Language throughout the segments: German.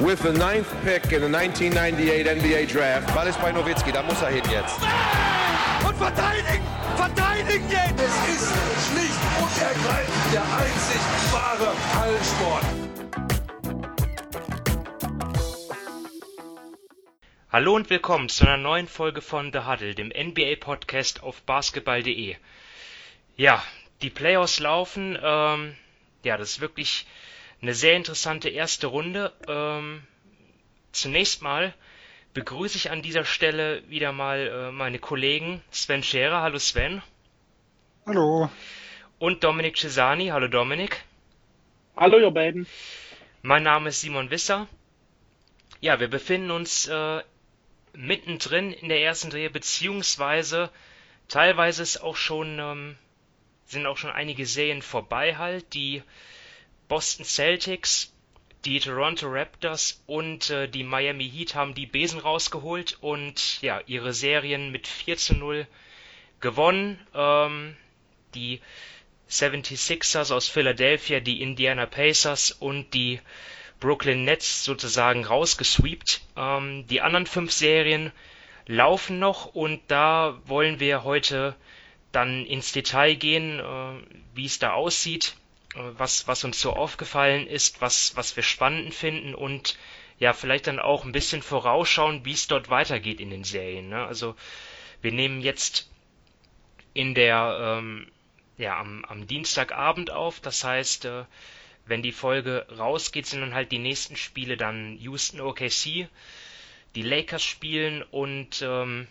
with the ninth pick in the 1998 NBA Draft. Ball ist bei Nowitzki, da muss er hin jetzt. Und verteidigen! Verteidigen jetzt! Es ist schlicht und ergreifend der einzig wahre Hallensport. Hallo und willkommen zu einer neuen Folge von The Huddle, dem NBA-Podcast auf basketball.de. Ja, die Playoffs laufen. Ähm, ja, das ist wirklich eine sehr interessante erste Runde. Ähm, zunächst mal begrüße ich an dieser Stelle wieder mal äh, meine Kollegen Sven Scherer. Hallo Sven. Hallo. Und Dominik Cesani. Hallo Dominik. Hallo ihr beiden. Mein Name ist Simon Wisser. Ja, wir befinden uns äh, mittendrin in der ersten Drehe, beziehungsweise teilweise ist auch schon, ähm, sind auch schon einige Serien vorbei halt. Die Boston Celtics, die Toronto Raptors und äh, die Miami Heat haben die Besen rausgeholt und ja, ihre Serien mit 4 zu 0 gewonnen. Ähm, die 76ers aus Philadelphia, die Indiana Pacers und die Brooklyn Nets sozusagen rausgesweept. Ähm, die anderen fünf Serien laufen noch und da wollen wir heute dann ins Detail gehen, äh, wie es da aussieht was, was uns so aufgefallen ist, was, was wir spannend finden und ja, vielleicht dann auch ein bisschen vorausschauen, wie es dort weitergeht in den Serien. Ne? Also wir nehmen jetzt in der ähm, ja am, am Dienstagabend auf, das heißt, äh, wenn die Folge rausgeht, sind dann halt die nächsten Spiele dann Houston OKC, die Lakers spielen und ähm,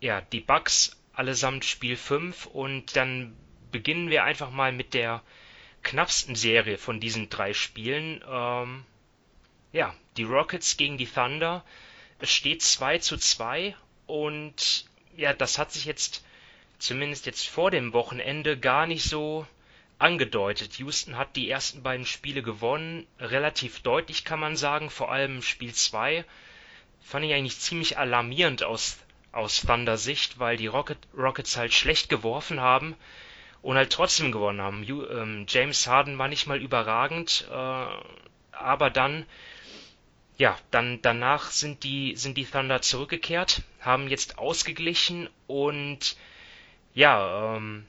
ja, die Bucks allesamt Spiel 5 und dann beginnen wir einfach mal mit der knappsten Serie von diesen drei Spielen. Ähm, ja, die Rockets gegen die Thunder. Es steht 2 zu 2 und ja, das hat sich jetzt zumindest jetzt vor dem Wochenende gar nicht so angedeutet. Houston hat die ersten beiden Spiele gewonnen, relativ deutlich kann man sagen, vor allem Spiel 2 fand ich eigentlich ziemlich alarmierend aus, aus Thunder Sicht, weil die Rocket, Rockets halt schlecht geworfen haben und halt trotzdem gewonnen haben. Ähm, James Harden war nicht mal überragend, äh, aber dann, ja, dann danach sind die sind die Thunder zurückgekehrt, haben jetzt ausgeglichen und ja, ähm,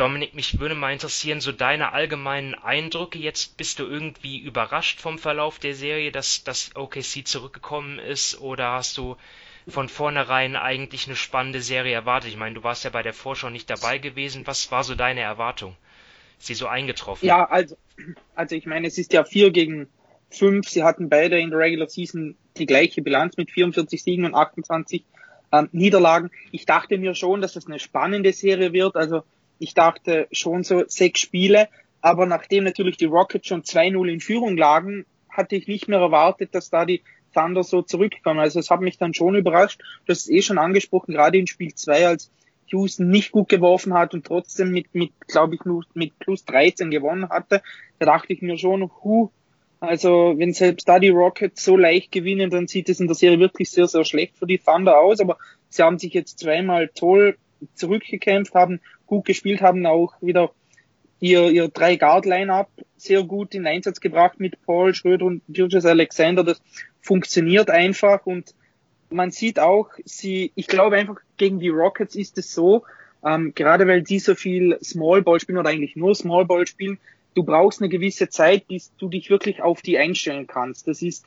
Dominik, mich würde mal interessieren, so deine allgemeinen Eindrücke. Jetzt bist du irgendwie überrascht vom Verlauf der Serie, dass, dass OKC zurückgekommen ist, oder hast du von vornherein eigentlich eine spannende Serie erwartet? Ich meine, du warst ja bei der Vorschau nicht dabei gewesen. Was war so deine Erwartung? Ist sie so eingetroffen? Ja, also, also ich meine, es ist ja vier gegen fünf. Sie hatten beide in der Regular Season die gleiche Bilanz mit 44 Siegen und 28 ähm, Niederlagen. Ich dachte mir schon, dass es eine spannende Serie wird. Also ich dachte schon so sechs Spiele. Aber nachdem natürlich die Rockets schon 2-0 in Führung lagen, hatte ich nicht mehr erwartet, dass da die Thunder so zurückkommen. Also es hat mich dann schon überrascht. Du hast es eh schon angesprochen, gerade in Spiel 2, als Houston nicht gut geworfen hat und trotzdem mit, mit glaube ich, mit plus 13 gewonnen hatte. Da dachte ich mir schon, hu, also wenn selbst da die Rockets so leicht gewinnen, dann sieht es in der Serie wirklich sehr, sehr schlecht für die Thunder aus. Aber sie haben sich jetzt zweimal toll zurückgekämpft, haben gut gespielt, haben auch wieder ihr, ihr drei Guard Lineup sehr gut in Einsatz gebracht mit Paul Schröder und Julius Alexander. Das funktioniert einfach und man sieht auch, sie, ich glaube einfach gegen die Rockets ist es so, ähm, gerade weil die so viel Small Ball spielen oder eigentlich nur Small Ball spielen, du brauchst eine gewisse Zeit, bis du dich wirklich auf die einstellen kannst. Das ist,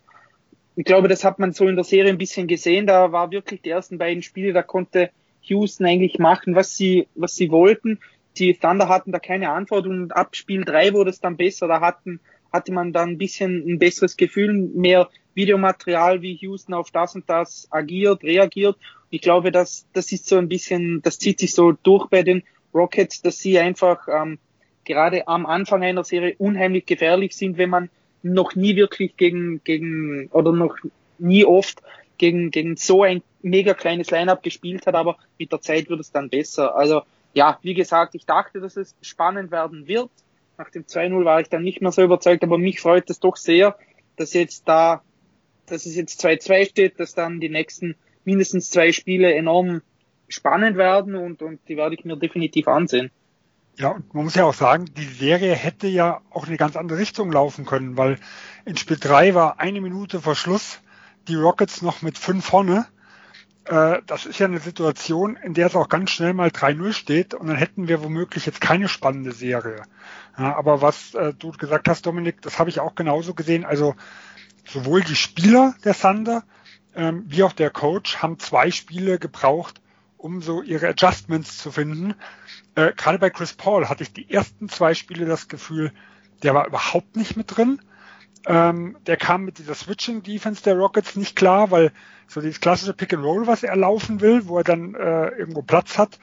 ich glaube, das hat man so in der Serie ein bisschen gesehen. Da war wirklich die ersten beiden Spiele, da konnte Houston eigentlich machen, was sie, was sie wollten die Thunder hatten da keine Antwort und ab Spiel 3 wurde es dann besser. Da hatten, hatte man dann ein bisschen ein besseres Gefühl, mehr Videomaterial, wie Houston auf das und das agiert, reagiert. Ich glaube, dass das ist so ein bisschen, das zieht sich so durch bei den Rockets, dass sie einfach ähm, gerade am Anfang einer Serie unheimlich gefährlich sind, wenn man noch nie wirklich gegen, gegen oder noch nie oft gegen, gegen so ein mega kleines Lineup gespielt hat, aber mit der Zeit wird es dann besser. Also ja, wie gesagt, ich dachte, dass es spannend werden wird. Nach dem 2-0 war ich dann nicht mehr so überzeugt, aber mich freut es doch sehr, dass jetzt da, dass es jetzt 2-2 steht, dass dann die nächsten mindestens zwei Spiele enorm spannend werden und, und die werde ich mir definitiv ansehen. Ja, und man muss ja auch sagen, die Serie hätte ja auch in eine ganz andere Richtung laufen können, weil in Spiel 3 war eine Minute vor Schluss die Rockets noch mit fünf vorne. Äh, das ist ja eine Situation, in der es auch ganz schnell mal 3-0 steht und dann hätten wir womöglich jetzt keine spannende Serie. Ja, aber was äh, du gesagt hast, Dominik, das habe ich auch genauso gesehen. Also sowohl die Spieler der Thunder ähm, wie auch der Coach haben zwei Spiele gebraucht, um so ihre Adjustments zu finden. Äh, Gerade bei Chris Paul hatte ich die ersten zwei Spiele das Gefühl, der war überhaupt nicht mit drin. Ähm, der kam mit dieser Switching Defense der Rockets nicht klar, weil so dieses klassische Pick and Roll, was er laufen will, wo er dann äh, irgendwo Platz hat,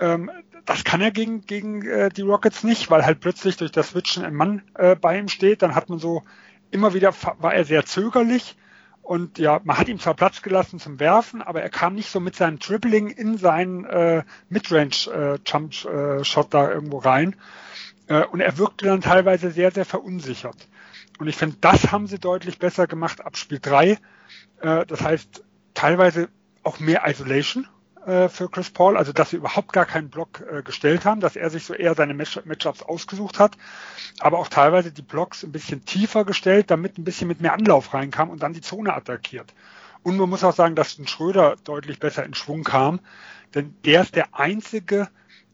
ähm, das kann er gegen, gegen äh, die Rockets nicht, weil halt plötzlich durch das Switchen ein Mann äh, bei ihm steht. Dann hat man so immer wieder, war er sehr zögerlich und ja, man hat ihm zwar Platz gelassen zum Werfen, aber er kam nicht so mit seinem Dribbling in seinen äh, Midrange-Jump-Shot äh, da irgendwo rein. Äh, und er wirkte dann teilweise sehr, sehr verunsichert. Und ich finde, das haben sie deutlich besser gemacht ab Spiel 3. Äh, das heißt, teilweise auch mehr Isolation äh, für Chris Paul, also dass sie überhaupt gar keinen Block äh, gestellt haben, dass er sich so eher seine Match Matchups ausgesucht hat, aber auch teilweise die Blocks ein bisschen tiefer gestellt, damit ein bisschen mit mehr Anlauf reinkam und dann die Zone attackiert. Und man muss auch sagen, dass ein Schröder deutlich besser in Schwung kam, denn der ist der einzige,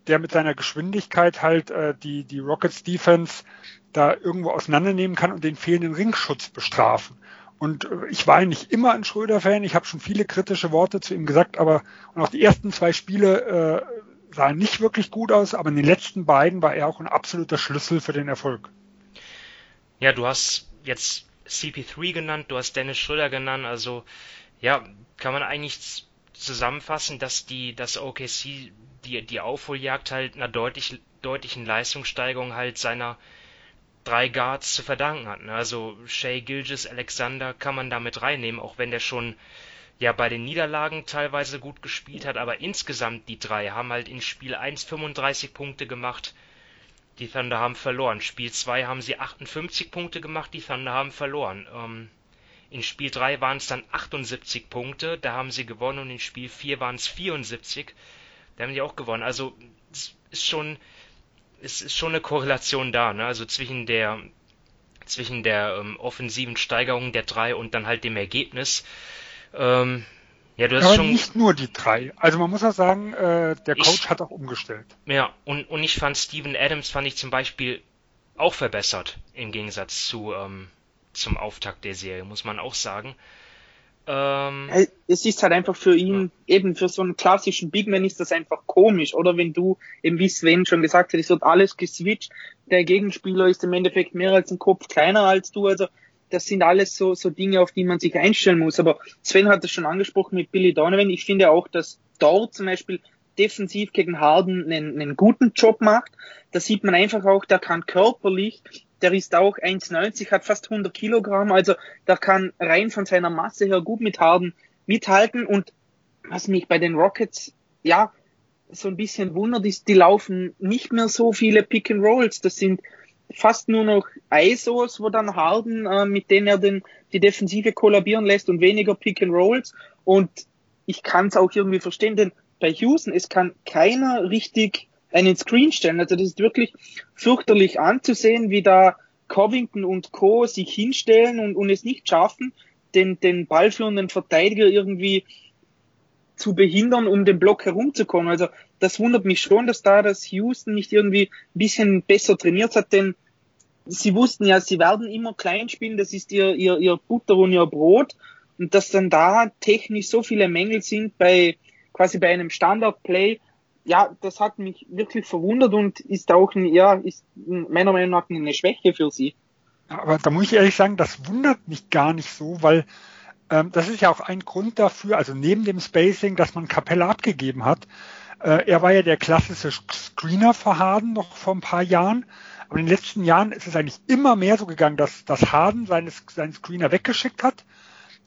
der mit seiner Geschwindigkeit halt äh, die, die Rockets Defense da irgendwo auseinandernehmen kann und den fehlenden Ringschutz bestrafen. Und äh, ich war nicht immer ein Schröder-Fan. Ich habe schon viele kritische Worte zu ihm gesagt, aber und auch die ersten zwei Spiele äh, sahen nicht wirklich gut aus, aber in den letzten beiden war er auch ein absoluter Schlüssel für den Erfolg. Ja, du hast jetzt CP3 genannt, du hast Dennis Schröder genannt, also ja, kann man eigentlich zusammenfassen, dass die, dass OKC die, die Aufholjagd halt einer deutlich, deutlichen Leistungssteigerung halt seiner drei Guards zu verdanken hat. Ne? Also Shay Gilgis, Alexander kann man damit reinnehmen, auch wenn der schon ja bei den Niederlagen teilweise gut gespielt hat, aber insgesamt die drei haben halt in Spiel 1 35 Punkte gemacht, die Thunder haben verloren. Spiel 2 haben sie 58 Punkte gemacht, die Thunder haben verloren. Ähm, in Spiel 3 waren es dann 78 Punkte, da haben sie gewonnen und in Spiel 4 waren es 74, da haben sie auch gewonnen. Also es ist schon es ist schon eine Korrelation da, ne? Also zwischen der zwischen der ähm, offensiven Steigerung der drei und dann halt dem Ergebnis. Ähm, ja, du hast Aber schon nicht nur die drei. Also man muss auch sagen, äh, der Coach ich, hat auch umgestellt. Ja, und, und ich fand Steven Adams fand ich zum Beispiel auch verbessert im Gegensatz zu ähm, zum Auftakt der Serie, muss man auch sagen. Ähm, es ist halt einfach für ihn, ja. eben für so einen klassischen Big Man ist das einfach komisch, oder wenn du, eben wie Sven schon gesagt hat, es wird alles geswitcht, der Gegenspieler ist im Endeffekt mehr als ein Kopf kleiner als du, also das sind alles so, so Dinge, auf die man sich einstellen muss. Aber Sven hat es schon angesprochen mit Billy Donovan. Ich finde auch, dass dort zum Beispiel defensiv gegen Harden einen, einen guten Job macht. Da sieht man einfach auch, der kann körperlich der ist auch 1,90, hat fast 100 Kilogramm, also der kann rein von seiner Masse her gut mit Harden mithalten. Und was mich bei den Rockets, ja, so ein bisschen wundert ist, die laufen nicht mehr so viele Pick and Rolls, das sind fast nur noch ISOs, wo dann Harden, äh, mit denen er den, die Defensive kollabieren lässt und weniger Pick and Rolls. Und ich kann es auch irgendwie verstehen, denn bei Houston, es kann keiner richtig einen Screen stellen. Also das ist wirklich fürchterlich anzusehen, wie da Covington und Co. sich hinstellen und, und es nicht schaffen, den, den ballführenden Verteidiger irgendwie zu behindern, um den Block herumzukommen. Also das wundert mich schon, dass da das Houston nicht irgendwie ein bisschen besser trainiert hat, denn sie wussten ja, sie werden immer klein spielen, das ist ihr, ihr, ihr Butter und ihr Brot. Und dass dann da technisch so viele Mängel sind bei quasi bei einem Standard-Play, ja, das hat mich wirklich verwundert und ist auch, ja, ist meiner Meinung nach eine Schwäche für sie. Aber da muss ich ehrlich sagen, das wundert mich gar nicht so, weil ähm, das ist ja auch ein Grund dafür, also neben dem Spacing, dass man Capella abgegeben hat. Äh, er war ja der klassische Screener für Harden noch vor ein paar Jahren. Aber in den letzten Jahren ist es eigentlich immer mehr so gegangen, dass, dass Harden seines, seinen Screener weggeschickt hat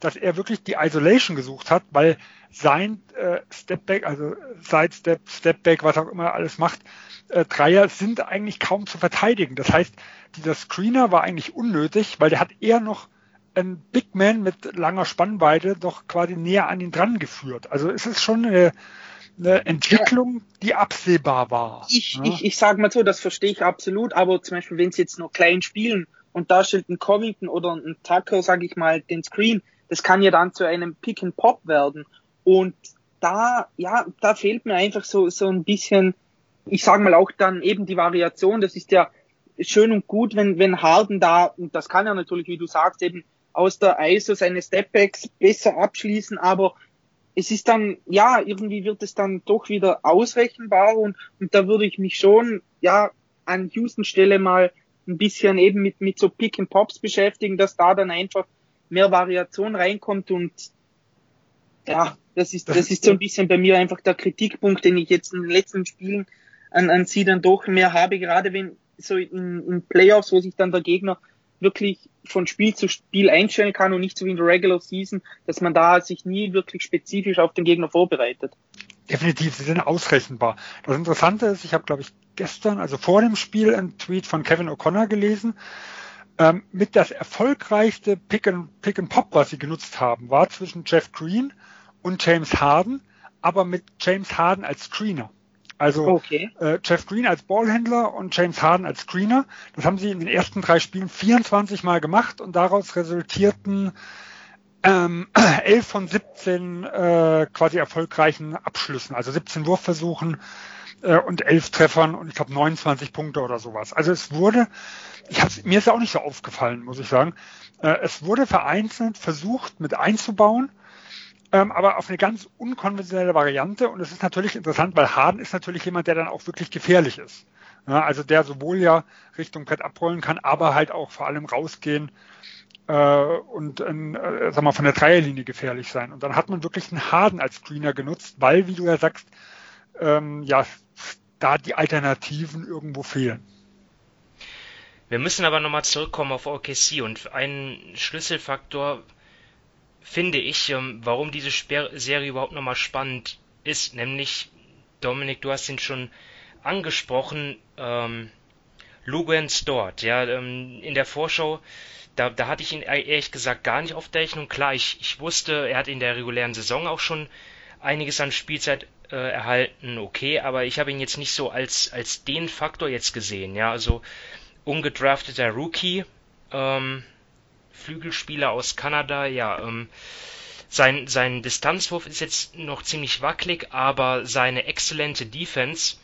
dass er wirklich die Isolation gesucht hat, weil sein äh, Stepback, also Sidestep, Stepback, was auch immer alles macht, äh, Dreier sind eigentlich kaum zu verteidigen. Das heißt, dieser Screener war eigentlich unnötig, weil der hat eher noch ein Big Man mit langer Spannweite doch quasi näher an ihn dran geführt. Also es ist schon eine, eine Entwicklung, die absehbar war. Ich, ja? ich, ich sage mal so, das verstehe ich absolut, aber zum Beispiel, wenn sie jetzt nur klein spielen und da stellt ein Covington oder ein Tucker, sage ich mal, den Screen, das kann ja dann zu einem Pick and Pop werden. Und da, ja, da fehlt mir einfach so, so ein bisschen, ich sage mal auch dann eben die Variation, das ist ja schön und gut, wenn, wenn Harden da, und das kann er natürlich, wie du sagst, eben aus der ISO seine Stepbacks besser abschließen, aber es ist dann, ja, irgendwie wird es dann doch wieder ausrechenbar und, und da würde ich mich schon, ja, an Houston Stelle mal ein bisschen eben mit, mit so Pick and Pops beschäftigen, dass da dann einfach mehr Variation reinkommt und ja, das ist, das ist so ein bisschen bei mir einfach der Kritikpunkt, den ich jetzt in den letzten Spielen an, an sie dann doch mehr habe, gerade wenn so in, in Playoffs, wo sich dann der Gegner wirklich von Spiel zu Spiel einstellen kann und nicht so wie in der Regular Season, dass man da sich nie wirklich spezifisch auf den Gegner vorbereitet. Definitiv, sie sind ausrechenbar. Das Interessante ist, ich habe, glaube ich, gestern, also vor dem Spiel, einen Tweet von Kevin O'Connor gelesen. Ähm, mit das erfolgreichste Pick and, Pick and Pop, was sie genutzt haben, war zwischen Jeff Green und James Harden, aber mit James Harden als Screener. Also okay. äh, Jeff Green als Ballhändler und James Harden als Screener. Das haben sie in den ersten drei Spielen 24 Mal gemacht und daraus resultierten ähm, 11 von 17 äh, quasi erfolgreichen Abschlüssen, also 17 Wurfversuchen äh, und 11 Treffern und ich glaube 29 Punkte oder sowas. Also es wurde, ich hab's, mir ist ja auch nicht so aufgefallen, muss ich sagen, äh, es wurde vereinzelt versucht mit einzubauen ähm, aber auf eine ganz unkonventionelle Variante. Und es ist natürlich interessant, weil Harden ist natürlich jemand, der dann auch wirklich gefährlich ist. Ja, also der sowohl ja Richtung Brett abrollen kann, aber halt auch vor allem rausgehen äh, und äh, sag mal, von der Dreierlinie gefährlich sein. Und dann hat man wirklich einen Harden als Screener genutzt, weil, wie du ja sagst, ähm, ja, da die Alternativen irgendwo fehlen. Wir müssen aber nochmal zurückkommen auf OKC und ein Schlüsselfaktor finde ich, ähm, warum diese Serie überhaupt nochmal spannend ist. Nämlich, Dominik, du hast ihn schon angesprochen, ähm, Lugans dort. Ja, ähm, in der Vorschau, da, da hatte ich ihn e-, ehrlich gesagt gar nicht auf der Rechnung. Klar, ich, ich wusste, er hat in der regulären Saison auch schon einiges an Spielzeit äh, erhalten, okay, aber ich habe ihn jetzt nicht so als, als den Faktor jetzt gesehen. Ja, also ungedrafteter Rookie, ähm, Flügelspieler aus Kanada, ja, ähm, sein, sein Distanzwurf ist jetzt noch ziemlich wackelig, aber seine exzellente Defense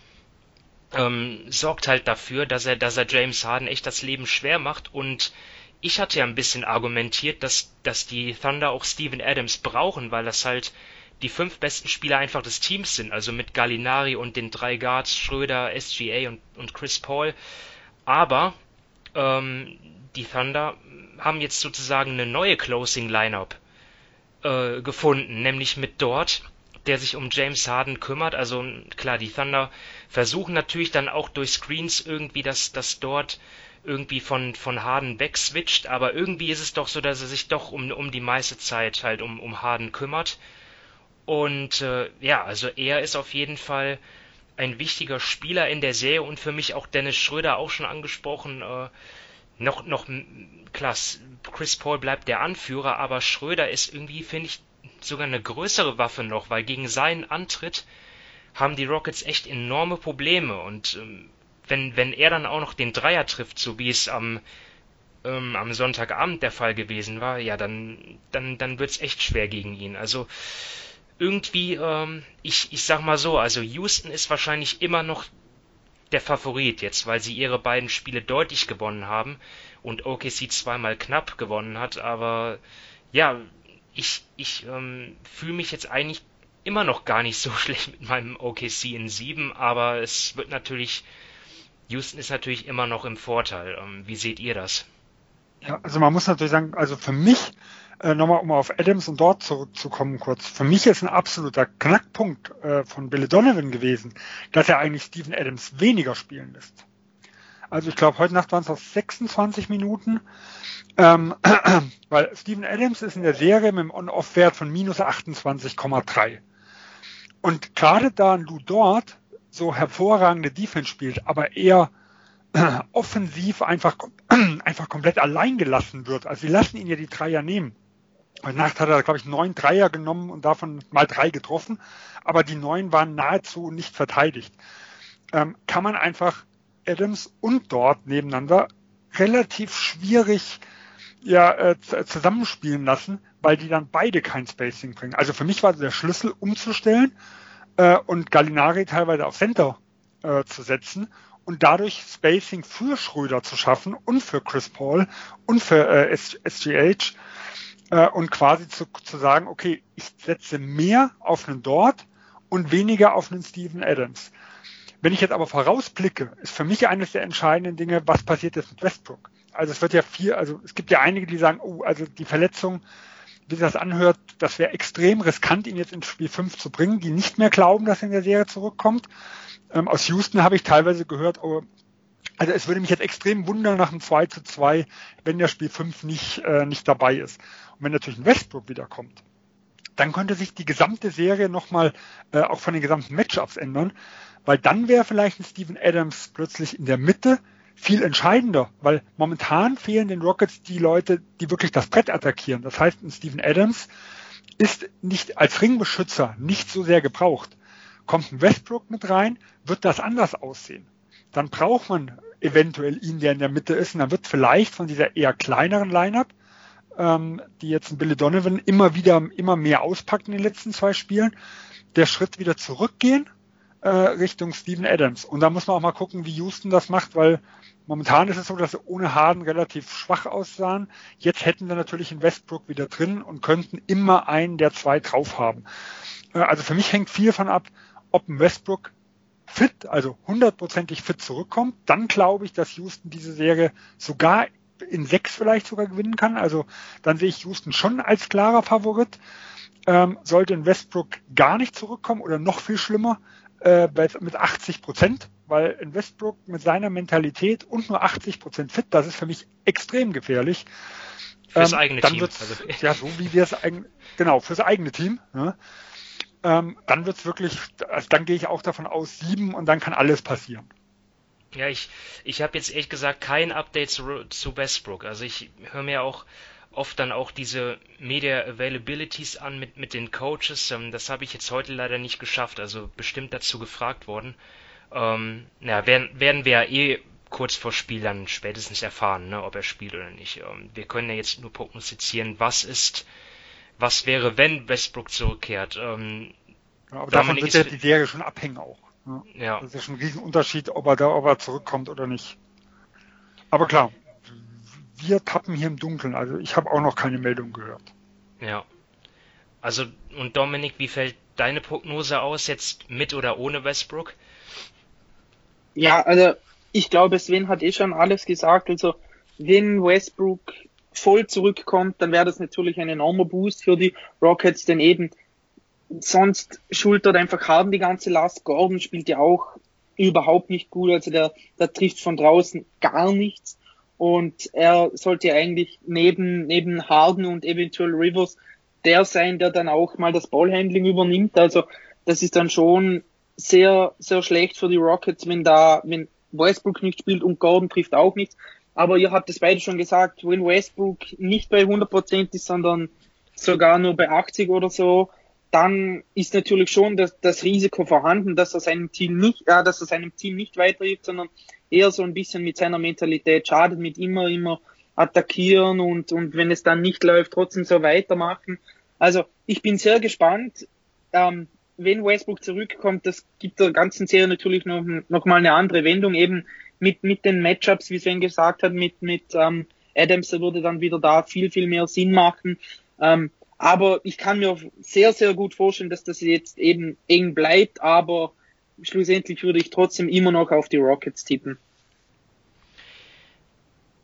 ähm, sorgt halt dafür, dass er, dass er James Harden echt das Leben schwer macht und ich hatte ja ein bisschen argumentiert, dass, dass die Thunder auch Steven Adams brauchen, weil das halt die fünf besten Spieler einfach des Teams sind, also mit Gallinari und den drei Guards, Schröder, SGA und, und Chris Paul. Aber ähm, die Thunder haben jetzt sozusagen eine neue Closing Lineup äh, gefunden, nämlich mit Dort, der sich um James Harden kümmert. Also klar, die Thunder versuchen natürlich dann auch durch Screens irgendwie, dass das dort irgendwie von, von Harden wegswitcht, aber irgendwie ist es doch so, dass er sich doch um, um die meiste Zeit halt um, um Harden kümmert. Und äh, ja, also er ist auf jeden Fall ein wichtiger Spieler in der Serie und für mich auch Dennis Schröder auch schon angesprochen. Äh, noch, noch, klar, Chris Paul bleibt der Anführer, aber Schröder ist irgendwie, finde ich, sogar eine größere Waffe noch, weil gegen seinen Antritt haben die Rockets echt enorme Probleme und ähm, wenn, wenn er dann auch noch den Dreier trifft, so wie es am, ähm, am Sonntagabend der Fall gewesen war, ja, dann, dann, dann wird's echt schwer gegen ihn. Also irgendwie, ähm, ich, ich sag mal so, also Houston ist wahrscheinlich immer noch der Favorit jetzt, weil sie ihre beiden Spiele deutlich gewonnen haben und OKC zweimal knapp gewonnen hat. Aber ja, ich, ich ähm, fühle mich jetzt eigentlich immer noch gar nicht so schlecht mit meinem OKC in 7, aber es wird natürlich, Houston ist natürlich immer noch im Vorteil. Ähm, wie seht ihr das? Ja, also man muss natürlich sagen, also für mich äh, nochmal um auf Adams und dort zurückzukommen kurz. Für mich ist ein absoluter Knackpunkt äh, von Billy Donovan gewesen, dass er eigentlich Steven Adams weniger spielen lässt. Also ich glaube, heute Nacht waren es noch 26 Minuten, ähm, weil Steven Adams ist in der Serie mit einem On-Off-Wert von minus 28,3. Und gerade da Lou dort so hervorragende Defense spielt, aber eher äh, offensiv einfach, einfach komplett allein gelassen wird. Also sie lassen ihn ja die Dreier nehmen Bei Nacht hat er, glaube ich, neun Dreier genommen und davon mal drei getroffen, aber die neun waren nahezu nicht verteidigt. Ähm, kann man einfach Adams und dort nebeneinander relativ schwierig ja, äh, zusammenspielen lassen, weil die dann beide kein Spacing bringen. Also für mich war der Schlüssel umzustellen äh, und Gallinari teilweise auf Center äh, zu setzen und dadurch Spacing für Schröder zu schaffen und für Chris Paul und für äh, SGH äh, und quasi zu, zu sagen, okay, ich setze mehr auf einen Dort und weniger auf einen Steven Adams. Wenn ich jetzt aber vorausblicke, ist für mich eines der entscheidenden Dinge, was passiert jetzt mit Westbrook. Also es wird ja viel, also es gibt ja einige, die sagen, oh, also die Verletzung, wie sich das anhört, das wäre extrem riskant, ihn jetzt ins Spiel 5 zu bringen, die nicht mehr glauben, dass er in der Serie zurückkommt. Ähm, aus Houston habe ich teilweise gehört, oh, also es würde mich jetzt extrem wundern nach einem 2 zu 2, wenn der Spiel 5 nicht, äh, nicht dabei ist. Und wenn natürlich ein Westbrook wiederkommt, dann könnte sich die gesamte Serie nochmal äh, auch von den gesamten Matchups ändern, weil dann wäre vielleicht ein Steven Adams plötzlich in der Mitte viel entscheidender, weil momentan fehlen den Rockets die Leute, die wirklich das Brett attackieren. Das heißt, ein Steven Adams ist nicht als Ringbeschützer nicht so sehr gebraucht. Kommt ein Westbrook mit rein, wird das anders aussehen. Dann braucht man eventuell ihn, der in der Mitte ist, und dann wird vielleicht von dieser eher kleineren Lineup, ähm, die jetzt ein Billy Donovan immer wieder, immer mehr auspackt in den letzten zwei Spielen, der Schritt wieder zurückgehen äh, Richtung Steven Adams. Und da muss man auch mal gucken, wie Houston das macht, weil momentan ist es so, dass sie ohne Harden relativ schwach aussahen. Jetzt hätten wir natürlich einen Westbrook wieder drin und könnten immer einen der zwei drauf haben. Äh, also für mich hängt viel von ab, ob ein Westbrook fit, also hundertprozentig fit zurückkommt, dann glaube ich, dass Houston diese Serie sogar in sechs vielleicht sogar gewinnen kann. Also dann sehe ich Houston schon als klarer Favorit. Ähm, sollte in Westbrook gar nicht zurückkommen oder noch viel schlimmer äh, mit 80 Prozent, weil in Westbrook mit seiner Mentalität und nur 80 Prozent fit, das ist für mich extrem gefährlich. Fürs ähm, eigene dann Team. Wird's, also. Ja, so wie wir es eigentlich, genau, fürs eigene Team. Ja ähm, dann wird's wirklich, also dann gehe ich auch davon aus, sieben und dann kann alles passieren. Ja, ich, ich habe jetzt ehrlich gesagt kein Update zu, zu Westbrook. Also ich höre mir auch oft dann auch diese Media Availabilities an mit, mit den Coaches. Ähm, das habe ich jetzt heute leider nicht geschafft, also bestimmt dazu gefragt worden. Ähm, ja, werden, werden wir ja eh kurz vor Spiel dann spätestens erfahren, ne, ob er spielt oder nicht. Ähm, wir können ja jetzt nur prognostizieren, was ist was wäre, wenn Westbrook zurückkehrt. Ähm, ja, aber davon wird ja die Serie schon abhängen auch. Ne? Ja. Das ist ja schon ein Riesenunterschied, ob er da, ob er zurückkommt oder nicht. Aber klar, wir tappen hier im Dunkeln. Also ich habe auch noch keine Meldung gehört. Ja. Also, und Dominik, wie fällt deine Prognose aus, jetzt mit oder ohne Westbrook? Ja, also ich glaube, Sven hat eh schon alles gesagt. Also, wenn Westbrook voll zurückkommt, dann wäre das natürlich ein enormer Boost für die Rockets, denn eben sonst schultert einfach Harden die ganze Last. Gordon spielt ja auch überhaupt nicht gut, also der, der trifft von draußen gar nichts. Und er sollte ja eigentlich neben, neben Harden und eventuell Rivers der sein, der dann auch mal das Ballhandling übernimmt. Also das ist dann schon sehr, sehr schlecht für die Rockets, wenn da, wenn Westbrook nicht spielt und Gordon trifft auch nichts. Aber ihr habt es beide schon gesagt, wenn Westbrook nicht bei 100% ist, sondern sogar nur bei 80 oder so, dann ist natürlich schon das, das Risiko vorhanden, dass er seinem Team nicht, äh, dass er seinem Team nicht weiterhilft, sondern eher so ein bisschen mit seiner Mentalität schadet, mit immer, immer attackieren und, und wenn es dann nicht läuft, trotzdem so weitermachen. Also ich bin sehr gespannt. Ähm, wenn Westbrook zurückkommt, das gibt der ganzen Serie natürlich noch, noch mal eine andere Wendung. Eben mit, mit den Matchups, wie Sven gesagt hat, mit, mit ähm, Adams, der würde dann wieder da viel, viel mehr Sinn machen. Ähm, aber ich kann mir sehr, sehr gut vorstellen, dass das jetzt eben eng bleibt, aber schlussendlich würde ich trotzdem immer noch auf die Rockets tippen.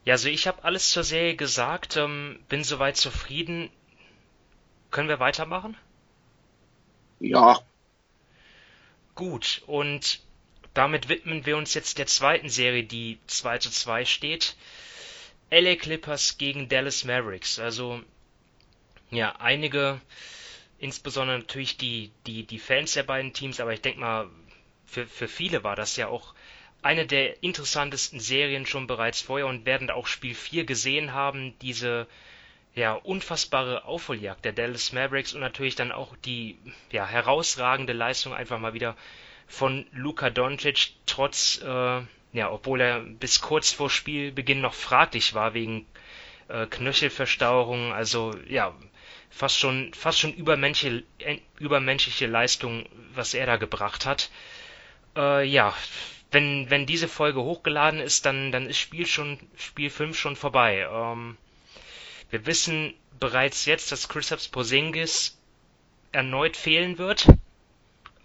Ja, also ich habe alles zur Serie gesagt, ähm, bin soweit zufrieden. Können wir weitermachen? Ja. Gut, und damit widmen wir uns jetzt der zweiten Serie, die 2 zu 2 steht. LA Clippers gegen Dallas Mavericks. Also, ja, einige, insbesondere natürlich die, die, die Fans der beiden Teams, aber ich denke mal, für, für viele war das ja auch eine der interessantesten Serien schon bereits vorher und werden auch Spiel 4 gesehen haben. Diese ja, unfassbare Aufholjagd der Dallas Mavericks und natürlich dann auch die ja, herausragende Leistung einfach mal wieder von Luka Doncic, trotz, äh, ja, obwohl er bis kurz vor Spielbeginn noch fraglich war wegen äh, Knöchelverstauerung, also ja, fast schon, fast schon übermenschliche, äh, übermenschliche Leistung, was er da gebracht hat. Äh, ja, wenn, wenn diese Folge hochgeladen ist, dann, dann ist Spiel schon, Spiel 5 schon vorbei. Ähm, wir wissen bereits jetzt, dass Christoph Porzingis erneut fehlen wird.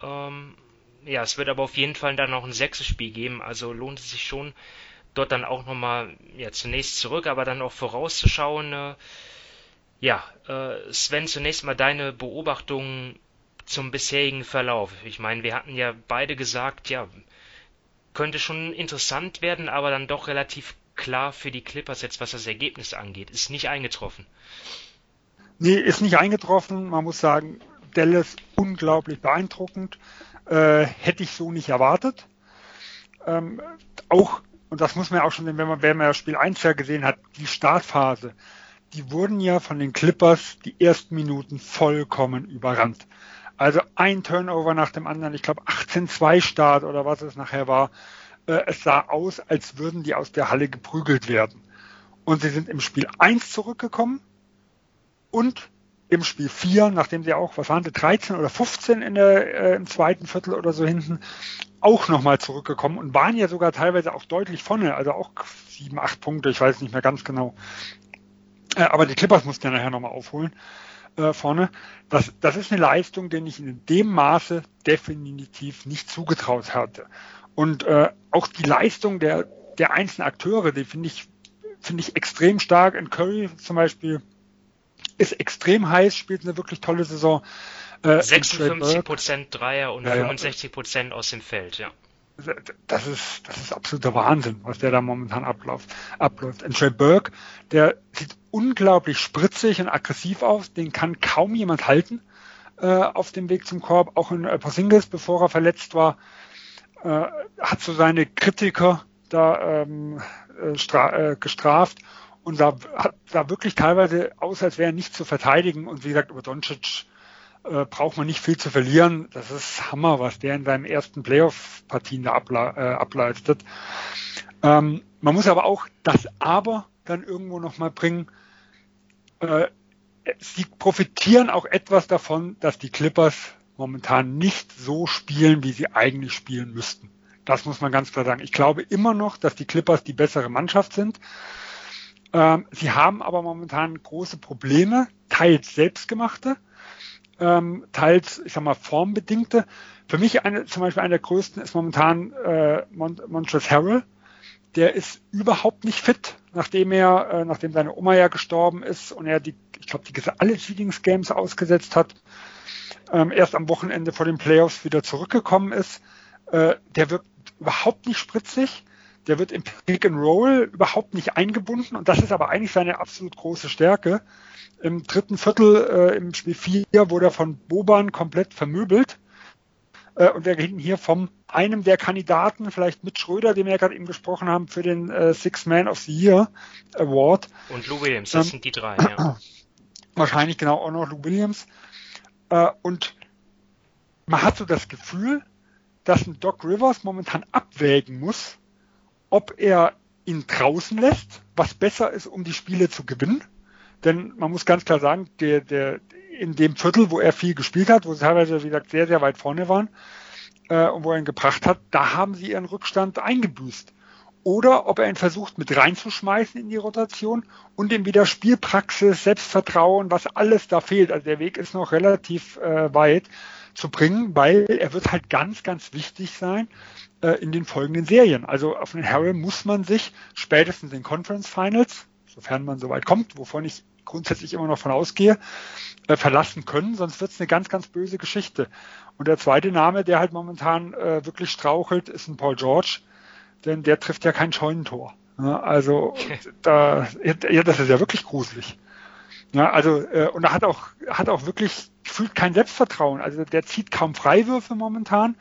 Ähm, ja, es wird aber auf jeden Fall dann noch ein sechstes Spiel geben, also lohnt es sich schon, dort dann auch nochmal, ja, zunächst zurück, aber dann auch vorauszuschauen. Äh, ja, äh, Sven, zunächst mal deine Beobachtungen zum bisherigen Verlauf. Ich meine, wir hatten ja beide gesagt, ja, könnte schon interessant werden, aber dann doch relativ klar für die Clippers jetzt, was das Ergebnis angeht. Ist nicht eingetroffen. Nee, ist nicht eingetroffen. Man muss sagen, Dallas unglaublich beeindruckend. Äh, hätte ich so nicht erwartet. Ähm, auch, und das muss man ja auch schon, wenn man, wenn man das Spiel 1 ja gesehen hat, die Startphase, die wurden ja von den Clippers die ersten Minuten vollkommen überrannt. Also ein Turnover nach dem anderen, ich glaube 18-2 Start oder was es nachher war. Äh, es sah aus, als würden die aus der Halle geprügelt werden. Und sie sind im Spiel 1 zurückgekommen und im Spiel 4, nachdem sie auch, was waren sie, 13 oder 15 in der, äh, im zweiten Viertel oder so hinten, auch nochmal zurückgekommen und waren ja sogar teilweise auch deutlich vorne, also auch 7, 8 Punkte, ich weiß nicht mehr ganz genau. Äh, aber die Clippers mussten ja nachher nochmal aufholen äh, vorne. Das, das ist eine Leistung, den ich in dem Maße definitiv nicht zugetraut hatte. Und äh, auch die Leistung der, der einzelnen Akteure, die finde ich, finde ich extrem stark. In Curry zum Beispiel ist extrem heiß, spielt eine wirklich tolle Saison. Äh, 56 Prozent Dreier und ja, 65 Prozent aus dem Feld, ja. Das ist, das ist absoluter Wahnsinn, was der da momentan abläuft. abläuft. Und Trey Burke, der sieht unglaublich spritzig und aggressiv aus, den kann kaum jemand halten äh, auf dem Weg zum Korb. Auch in äh, Porzingis, bevor er verletzt war, äh, hat so seine Kritiker da ähm, äh, äh, gestraft und sah, sah wirklich teilweise aus, als wäre er nicht zu verteidigen. Und wie gesagt, über Doncic äh, braucht man nicht viel zu verlieren. Das ist Hammer, was der in seinen ersten Playoff-Partien da able äh, ableistet. Ähm, man muss aber auch das Aber dann irgendwo nochmal bringen. Äh, sie profitieren auch etwas davon, dass die Clippers momentan nicht so spielen, wie sie eigentlich spielen müssten. Das muss man ganz klar sagen. Ich glaube immer noch, dass die Clippers die bessere Mannschaft sind. Ähm, sie haben aber momentan große Probleme, teils selbstgemachte, ähm, teils, ich sag mal, formbedingte. Für mich eine, zum Beispiel einer der größten ist momentan äh, Mont Montrezl Harrell. Der ist überhaupt nicht fit, nachdem er, äh, nachdem seine Oma ja gestorben ist und er die, ich glaube, die alle Seedings Games ausgesetzt hat, ähm, erst am Wochenende vor den Playoffs wieder zurückgekommen ist. Äh, der wirkt überhaupt nicht spritzig. Der wird im Pick and Roll überhaupt nicht eingebunden und das ist aber eigentlich seine absolut große Stärke. Im dritten Viertel äh, im Spiel 4 wurde er von Boban komplett vermöbelt. Äh, und wir reden hier vom einem der Kandidaten, vielleicht mit Schröder, dem wir ja gerade eben gesprochen haben, für den äh, Six Man of the Year Award. Und Lou Williams, das ähm, sind die drei, ja. Wahrscheinlich genau auch noch Lou Williams. Äh, und man hat so das Gefühl, dass ein Doc Rivers momentan abwägen muss, ob er ihn draußen lässt, was besser ist, um die Spiele zu gewinnen. Denn man muss ganz klar sagen, der, der, in dem Viertel, wo er viel gespielt hat, wo sie teilweise, wie gesagt, sehr, sehr weit vorne waren äh, und wo er ihn gebracht hat, da haben sie ihren Rückstand eingebüßt. Oder ob er ihn versucht mit reinzuschmeißen in die Rotation und ihm wieder Spielpraxis, Selbstvertrauen, was alles da fehlt. Also der Weg ist noch relativ äh, weit zu bringen, weil er wird halt ganz, ganz wichtig sein, äh, in den folgenden Serien. Also auf den Harrell muss man sich spätestens in Conference Finals, sofern man so weit kommt, wovon ich grundsätzlich immer noch von ausgehe, äh, verlassen können, sonst wird es eine ganz, ganz böse Geschichte. Und der zweite Name, der halt momentan äh, wirklich strauchelt, ist ein Paul George, denn der trifft ja kein Scheunentor. Ja, also da, ja, das ist ja wirklich gruselig. Ja, also äh, und er hat auch hat auch wirklich fühlt kein Selbstvertrauen. Also der zieht kaum Freiwürfe momentan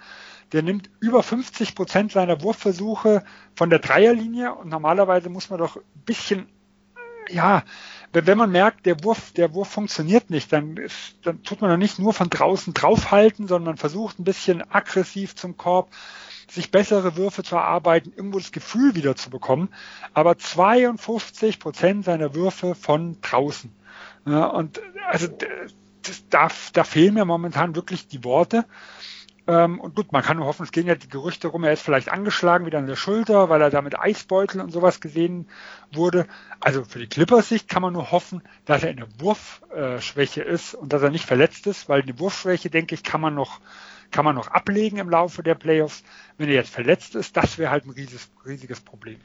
der nimmt über 50 Prozent seiner Wurfversuche von der Dreierlinie und normalerweise muss man doch ein bisschen, ja, wenn man merkt, der Wurf, der Wurf funktioniert nicht, dann, ist, dann tut man dann nicht nur von draußen draufhalten, sondern man versucht ein bisschen aggressiv zum Korb, sich bessere Würfe zu erarbeiten, irgendwo das Gefühl wieder zu bekommen. Aber 52 Prozent seiner Würfe von draußen. Ja, und also da, da fehlen mir momentan wirklich die Worte. Ähm, und gut, man kann nur hoffen, es gehen ja die Gerüchte rum, er ist vielleicht angeschlagen wieder an der Schulter, weil er da mit Eisbeutel und sowas gesehen wurde. Also für die Clippers Sicht kann man nur hoffen, dass er in der Wurfschwäche ist und dass er nicht verletzt ist, weil die Wurfschwäche, denke ich, kann man noch kann man noch ablegen im Laufe der Playoffs. Wenn er jetzt verletzt ist, das wäre halt ein riesiges, riesiges Problem.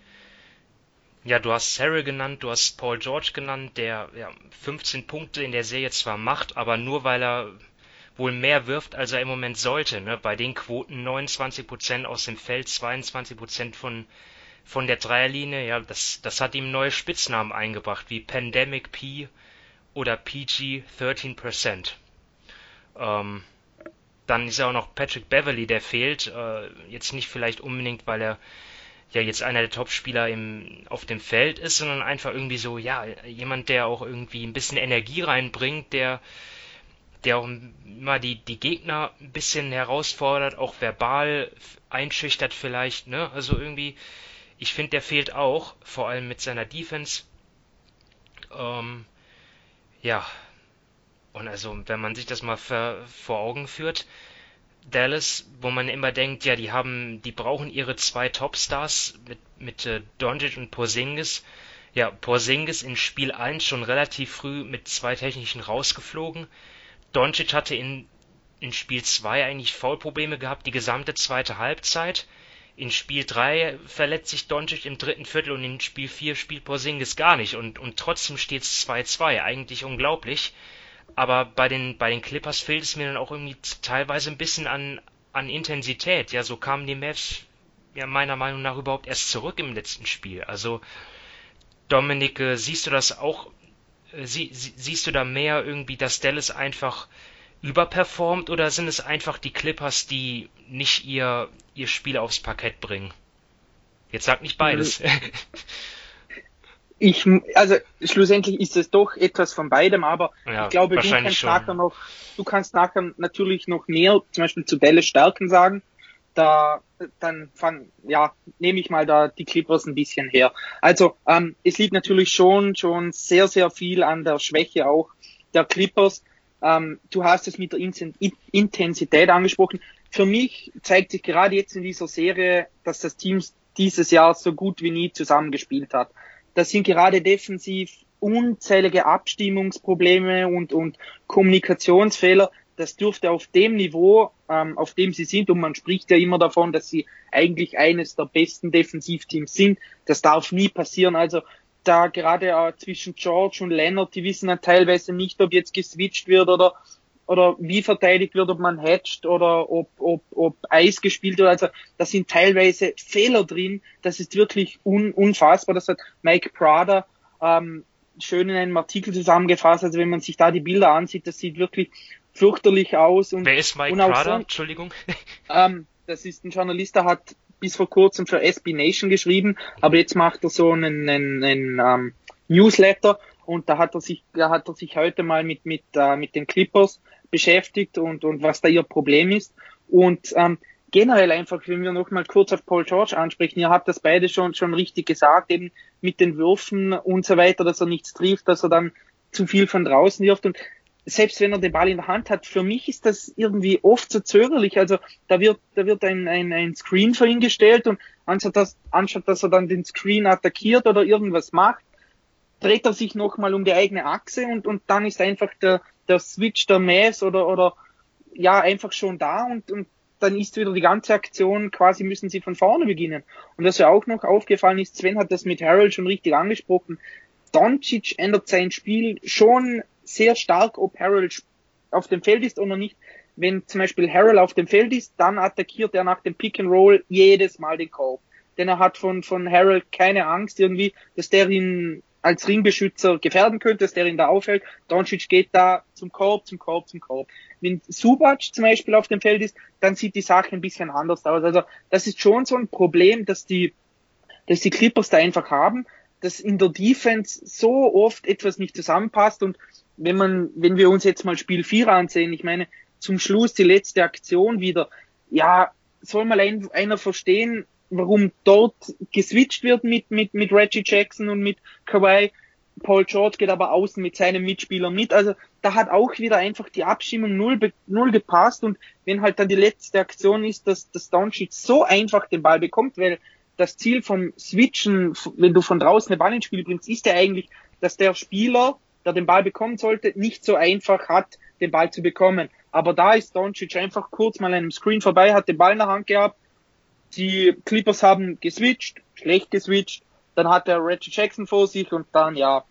Ja, du hast Sarah genannt, du hast Paul George genannt, der ja, 15 Punkte in der Serie zwar macht, aber nur weil er wohl mehr wirft, als er im Moment sollte. Ne? Bei den Quoten 29% aus dem Feld, 22% von, von der Dreierlinie. Ja, das, das hat ihm neue Spitznamen eingebracht, wie Pandemic P oder PG 13%. Ähm, dann ist ja auch noch Patrick Beverly, der fehlt. Äh, jetzt nicht vielleicht unbedingt, weil er ja jetzt einer der Topspieler im, auf dem Feld ist, sondern einfach irgendwie so, ja, jemand, der auch irgendwie ein bisschen Energie reinbringt, der der auch mal die, die Gegner ein bisschen herausfordert, auch verbal einschüchtert vielleicht, ne? Also irgendwie, ich finde, der fehlt auch, vor allem mit seiner Defense. Ähm, ja. Und also, wenn man sich das mal vor Augen führt, Dallas, wo man immer denkt, ja, die haben, die brauchen ihre zwei Topstars mit, mit äh, Doncic und Porzingis. Ja, Porzingis in Spiel 1 schon relativ früh mit zwei technischen rausgeflogen. Doncic hatte in, in Spiel 2 eigentlich Foulprobleme gehabt, die gesamte zweite Halbzeit. In Spiel 3 verletzt sich Doncic im dritten Viertel und in Spiel 4 spielt Porzingis gar nicht und, und trotzdem steht es 2-2. Eigentlich unglaublich. Aber bei den, bei den Clippers fehlt es mir dann auch irgendwie teilweise ein bisschen an, an Intensität. Ja, so kamen die Mavs ja meiner Meinung nach überhaupt erst zurück im letzten Spiel. Also Dominik, siehst du das auch sie, sie, siehst du da mehr irgendwie, dass Dallas einfach überperformt oder sind es einfach die Clippers, die nicht ihr, ihr Spiel aufs Parkett bringen? Jetzt sag nicht beides. Ich, also schlussendlich ist es doch etwas von beidem, aber ja, ich glaube, du kannst schon. nachher noch, du kannst nachher natürlich noch mehr, zum Beispiel zu Dallas Stärken sagen da dann fang, ja, nehme ich mal da die Clippers ein bisschen her. Also ähm, es liegt natürlich schon schon sehr sehr viel an der Schwäche auch der Clippers. Ähm, du hast es mit der Intensität angesprochen. Für mich zeigt sich gerade jetzt in dieser Serie, dass das Team dieses Jahr so gut wie nie zusammengespielt hat. Das sind gerade defensiv unzählige Abstimmungsprobleme und, und Kommunikationsfehler, das dürfte auf dem Niveau, ähm, auf dem sie sind, und man spricht ja immer davon, dass sie eigentlich eines der besten Defensivteams sind, das darf nie passieren. Also da gerade äh, zwischen George und Leonard, die wissen dann teilweise nicht, ob jetzt geswitcht wird oder oder wie verteidigt wird, ob man hatcht oder ob, ob, ob Eis gespielt wird. Also da sind teilweise Fehler drin. Das ist wirklich un, unfassbar. Das hat Mike Prada ähm, schön in einem Artikel zusammengefasst. Also wenn man sich da die Bilder ansieht, das sieht wirklich fürchterlich aus. Und, Wer ist Mike Prada? So, Entschuldigung. Ähm, das ist ein Journalist, der hat bis vor kurzem für SB Nation geschrieben, aber jetzt macht er so einen, einen, einen ähm, Newsletter und da hat er sich, da hat er sich heute mal mit mit äh, mit den Clippers beschäftigt und und was da ihr Problem ist und ähm, generell einfach, wenn wir noch mal kurz auf Paul George ansprechen, ihr habt das beide schon schon richtig gesagt, eben mit den Würfen und so weiter, dass er nichts trifft, dass er dann zu viel von draußen wirft und selbst wenn er den Ball in der Hand hat, für mich ist das irgendwie oft so zögerlich. Also da wird, da wird ein, ein, ein Screen für ihn gestellt und anstatt dass, anstatt dass er dann den Screen attackiert oder irgendwas macht, dreht er sich nochmal um die eigene Achse und, und dann ist einfach der, der Switch der Mavs oder, oder ja, einfach schon da und, und dann ist wieder die ganze Aktion, quasi müssen sie von vorne beginnen. Und was ja auch noch aufgefallen ist, Sven hat das mit Harold schon richtig angesprochen, Doncic ändert sein Spiel schon sehr stark, ob Harold auf dem Feld ist oder nicht. Wenn zum Beispiel Harold auf dem Feld ist, dann attackiert er nach dem Pick and Roll jedes Mal den Korb. Denn er hat von, von Harold keine Angst irgendwie, dass der ihn als Ringbeschützer gefährden könnte, dass der ihn da aufhält. Doncic geht da zum Korb, zum Korb, zum Korb. Wenn Subac zum Beispiel auf dem Feld ist, dann sieht die Sache ein bisschen anders aus. Also das ist schon so ein Problem, dass die, dass die Clippers da einfach haben dass in der Defense so oft etwas nicht zusammenpasst und wenn man, wenn wir uns jetzt mal Spiel 4 ansehen, ich meine, zum Schluss die letzte Aktion wieder, ja, soll mal ein, einer verstehen, warum dort geswitcht wird mit, mit, mit Reggie Jackson und mit Kawhi. Paul George geht aber außen mit seinem Mitspieler mit. Also da hat auch wieder einfach die Abstimmung null, null gepasst und wenn halt dann die letzte Aktion ist, dass das Downship so einfach den Ball bekommt, weil das Ziel vom Switchen, wenn du von draußen den Ball ins Spiel bringst, ist ja eigentlich, dass der Spieler, der den Ball bekommen sollte, nicht so einfach hat, den Ball zu bekommen. Aber da ist Doncic einfach kurz mal einem Screen vorbei, hat den Ball in der Hand gehabt. Die Clippers haben geswitcht, schlecht geswitcht. Dann hat der Reggie Jackson vor sich und dann, ja,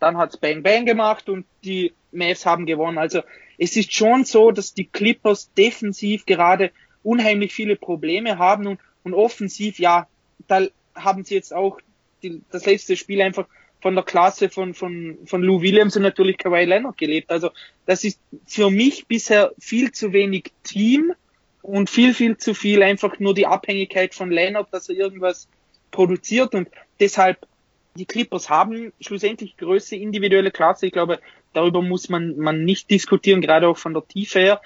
dann hat's Bang Bang gemacht und die Mavs haben gewonnen. Also es ist schon so, dass die Clippers defensiv gerade unheimlich viele Probleme haben und, und offensiv, ja, da haben sie jetzt auch die, das letzte Spiel einfach von der Klasse von, von, von Lou Williams und natürlich Kawhi Leonard gelebt. Also das ist für mich bisher viel zu wenig Team und viel, viel zu viel einfach nur die Abhängigkeit von Leonard, dass er irgendwas produziert und deshalb die Clippers haben schlussendlich größte individuelle Klasse. Ich glaube, darüber muss man, man nicht diskutieren, gerade auch von der Tiefe her.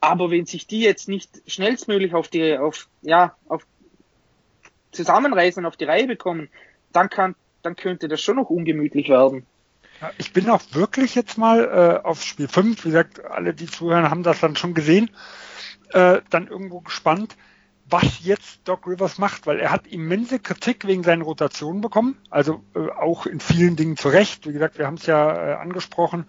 Aber wenn sich die jetzt nicht schnellstmöglich auf die, auf, ja, auf zusammenreißen, auf die Reihe bekommen, dann kann, dann könnte das schon noch ungemütlich werden. Ich bin auch wirklich jetzt mal äh, auf Spiel 5, wie gesagt, alle, die zuhören, haben das dann schon gesehen, äh, dann irgendwo gespannt, was jetzt Doc Rivers macht, weil er hat immense Kritik wegen seinen Rotationen bekommen, also äh, auch in vielen Dingen zu Recht. Wie gesagt, wir haben es ja äh, angesprochen,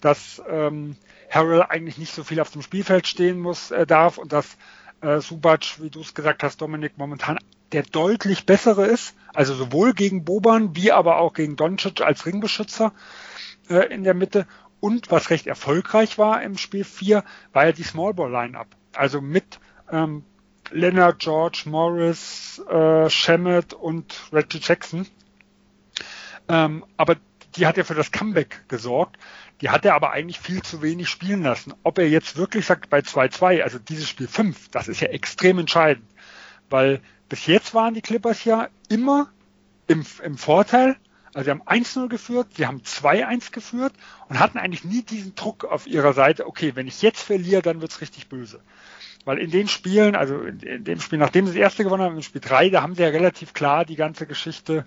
dass ähm, Harrell eigentlich nicht so viel auf dem Spielfeld stehen muss, äh, darf und dass äh, Subac, wie du es gesagt hast, Dominik, momentan der deutlich bessere ist, also sowohl gegen Boban wie aber auch gegen Doncic als Ringbeschützer äh, in der Mitte. Und was recht erfolgreich war im Spiel 4, war ja die Smallball Lineup. Also mit ähm, Leonard, George, Morris, äh, Shemet und Reggie Jackson. Ähm, aber die hat ja für das Comeback gesorgt. Die hat er aber eigentlich viel zu wenig spielen lassen. Ob er jetzt wirklich sagt bei 2-2, also dieses Spiel 5, das ist ja extrem entscheidend. Weil bis jetzt waren die Clippers ja immer im, im Vorteil. Also sie haben 1-0 geführt, sie haben 2-1 geführt und hatten eigentlich nie diesen Druck auf ihrer Seite, okay, wenn ich jetzt verliere, dann wird's richtig böse. Weil in den Spielen, also in, in dem Spiel, nachdem sie das erste gewonnen haben, im Spiel 3, da haben sie ja relativ klar die ganze Geschichte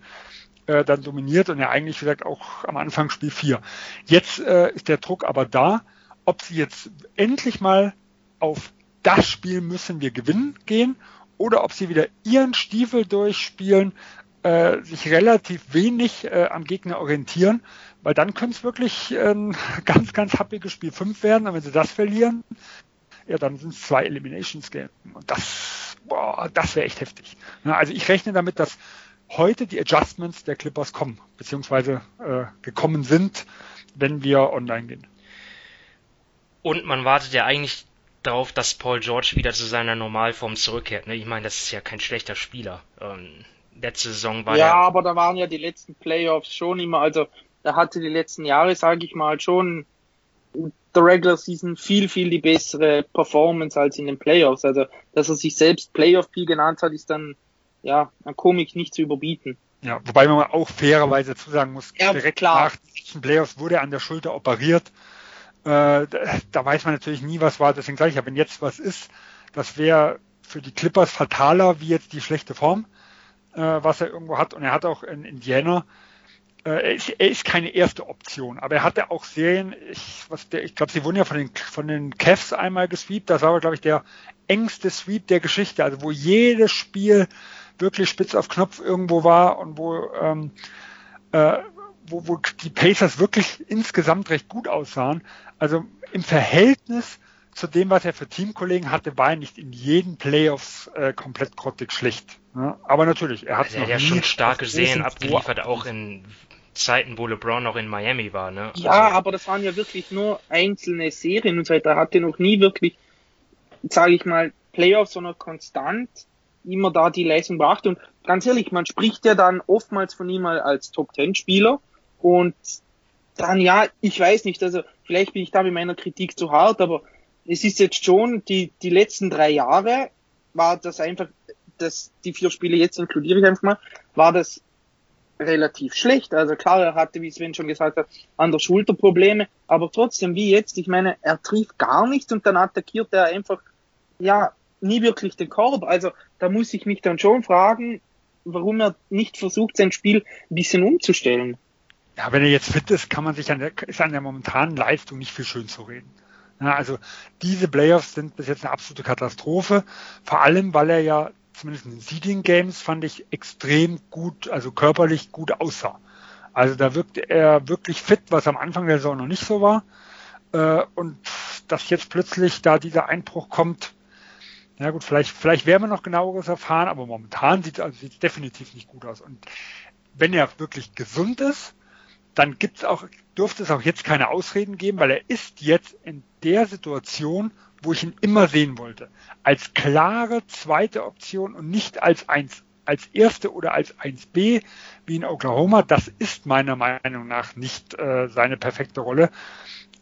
äh, dann dominiert und ja eigentlich, wie gesagt, auch am Anfang Spiel 4. Jetzt äh, ist der Druck aber da, ob sie jetzt endlich mal auf das Spiel müssen wir gewinnen gehen oder ob sie wieder ihren Stiefel durchspielen, äh, sich relativ wenig äh, am Gegner orientieren, weil dann könnte es wirklich ein ganz, ganz happiges Spiel 5 werden. Und wenn sie das verlieren, ja, dann sind es zwei Eliminations Game. Und das, boah, das wäre echt heftig. Also ich rechne damit, dass heute die Adjustments der Clippers kommen, beziehungsweise äh, gekommen sind, wenn wir online gehen. Und man wartet ja eigentlich darauf, dass Paul George wieder zu seiner Normalform zurückkehrt. Ne? Ich meine, das ist ja kein schlechter Spieler. Ähm, letzte Saison war Ja, aber da waren ja die letzten Playoffs schon immer, also da hatte die letzten Jahre, sage ich mal, schon der Regular Season viel, viel die bessere Performance als in den Playoffs. Also, dass er sich selbst Playoff-P genannt hat, ist dann, ja, an Komik nicht zu überbieten. Ja, wobei man auch fairerweise zusagen muss, ja, direkt klar. nach den Playoffs wurde er an der Schulter operiert. Äh, da, weiß man natürlich nie, was war. Deswegen sage ich ja, wenn jetzt was ist, das wäre für die Clippers fataler wie jetzt die schlechte Form, äh, was er irgendwo hat. Und er hat auch in Indiana äh, er, ist, er ist keine erste Option, aber er hatte auch Serien, ich, ich glaube, sie wurden ja von den, von den Cavs einmal gesweept, das war aber, glaube ich, der engste Sweep der Geschichte, also wo jedes Spiel wirklich spitz auf Knopf irgendwo war und wo, ähm, äh, wo, wo die Pacers wirklich insgesamt recht gut aussahen. Also im Verhältnis zu dem, was er für Teamkollegen hatte, war er nicht in jeden Playoffs äh, komplett grottig schlecht. Ja, aber natürlich, er hat also er hat ja schon starke Serien abgeliefert, auch in Zeiten, wo LeBron noch in Miami war, ne? Ja, also, aber das waren ja wirklich nur einzelne Serien und so weiter. Er hatte noch nie wirklich, sage ich mal, Playoffs, sondern konstant immer da die Leistung beachtet. Und ganz ehrlich, man spricht ja dann oftmals von ihm als Top Ten Spieler und dann ja, ich weiß nicht, also vielleicht bin ich da mit meiner Kritik zu hart, aber es ist jetzt schon die, die letzten drei Jahre war das einfach, das, die vier Spiele jetzt inkludiere ich einfach mal, war das relativ schlecht. Also klar, er hatte, wie Sven schon gesagt hat, an der Schulter Probleme, aber trotzdem, wie jetzt, ich meine, er trifft gar nichts und dann attackiert er einfach, ja, nie wirklich den Korb. Also da muss ich mich dann schon fragen, warum er nicht versucht, sein Spiel ein bisschen umzustellen. Ja, wenn er jetzt fit ist, kann man sich an der, ist an der momentanen Leistung nicht viel schön zu reden. Ja, also diese Playoffs sind bis jetzt eine absolute Katastrophe, vor allem weil er ja zumindest in den Seeding Games fand ich extrem gut, also körperlich gut aussah. Also da wirkt er wirklich fit, was am Anfang der Saison noch nicht so war. Äh, und dass jetzt plötzlich da dieser Einbruch kommt, ja gut, vielleicht, vielleicht werden wir noch genaueres erfahren, aber momentan sieht es also sieht's definitiv nicht gut aus. Und wenn er wirklich gesund ist, dann gibt's auch, dürfte es auch jetzt keine Ausreden geben, weil er ist jetzt in der Situation, wo ich ihn immer sehen wollte. Als klare zweite Option und nicht als eins, als erste oder als 1b wie in Oklahoma. Das ist meiner Meinung nach nicht äh, seine perfekte Rolle.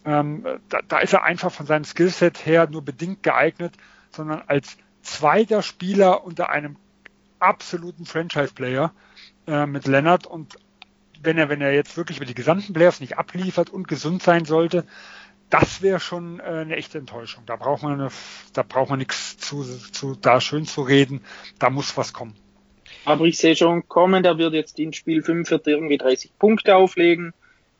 Ähm, da, da ist er einfach von seinem Skillset her nur bedingt geeignet, sondern als zweiter Spieler unter einem absoluten Franchise-Player äh, mit Leonard und wenn er, wenn er jetzt wirklich über die gesamten Playoffs nicht abliefert und gesund sein sollte, das wäre schon äh, eine echte Enttäuschung. Da braucht man eine, da braucht man nichts zu, zu da schön zu reden. Da muss was kommen. Aber ich sehe schon kommen, der wird jetzt in Spiel 45 irgendwie 30 Punkte auflegen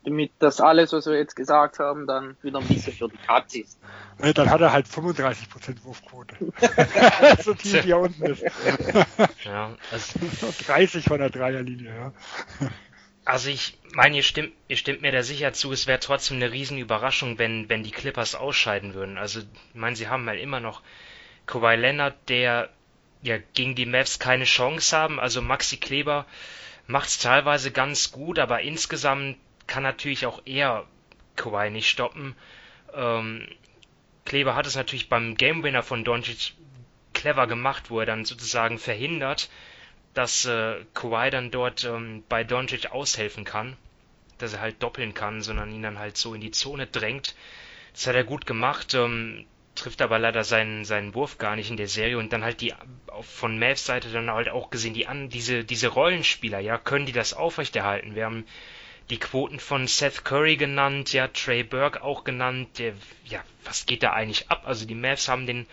damit das alles, was wir jetzt gesagt haben, dann wieder ein bisschen für die Katze ist. Nee, dann hat er halt 35% Wurfquote. so tief wie er unten ist. ja, also 30 von der Dreierlinie, ja. Also ich meine, ihr stimmt, ihr stimmt mir da sicher zu, es wäre trotzdem eine Riesenüberraschung, wenn, wenn die Clippers ausscheiden würden. Also, ich meine, sie haben halt immer noch Kawhi Leonard, der ja gegen die Mavs keine Chance haben. Also Maxi Kleber macht es teilweise ganz gut, aber insgesamt kann natürlich auch er Kawhi nicht stoppen. Ähm, Kleber hat es natürlich beim Game Winner von Doncic clever gemacht, wo er dann sozusagen verhindert, dass äh, Kawhi dann dort ähm, bei Doncic aushelfen kann, dass er halt doppeln kann, sondern ihn dann halt so in die Zone drängt. Das hat er gut gemacht, ähm, trifft aber leider seinen, seinen Wurf gar nicht in der Serie und dann halt die von Mavs Seite dann halt auch gesehen, die an diese, diese Rollenspieler, ja, können die das aufrechterhalten? Wir haben die Quoten von Seth Curry genannt, ja, Trey Burke auch genannt. Der, ja, was geht da eigentlich ab? Also die Mavs haben den,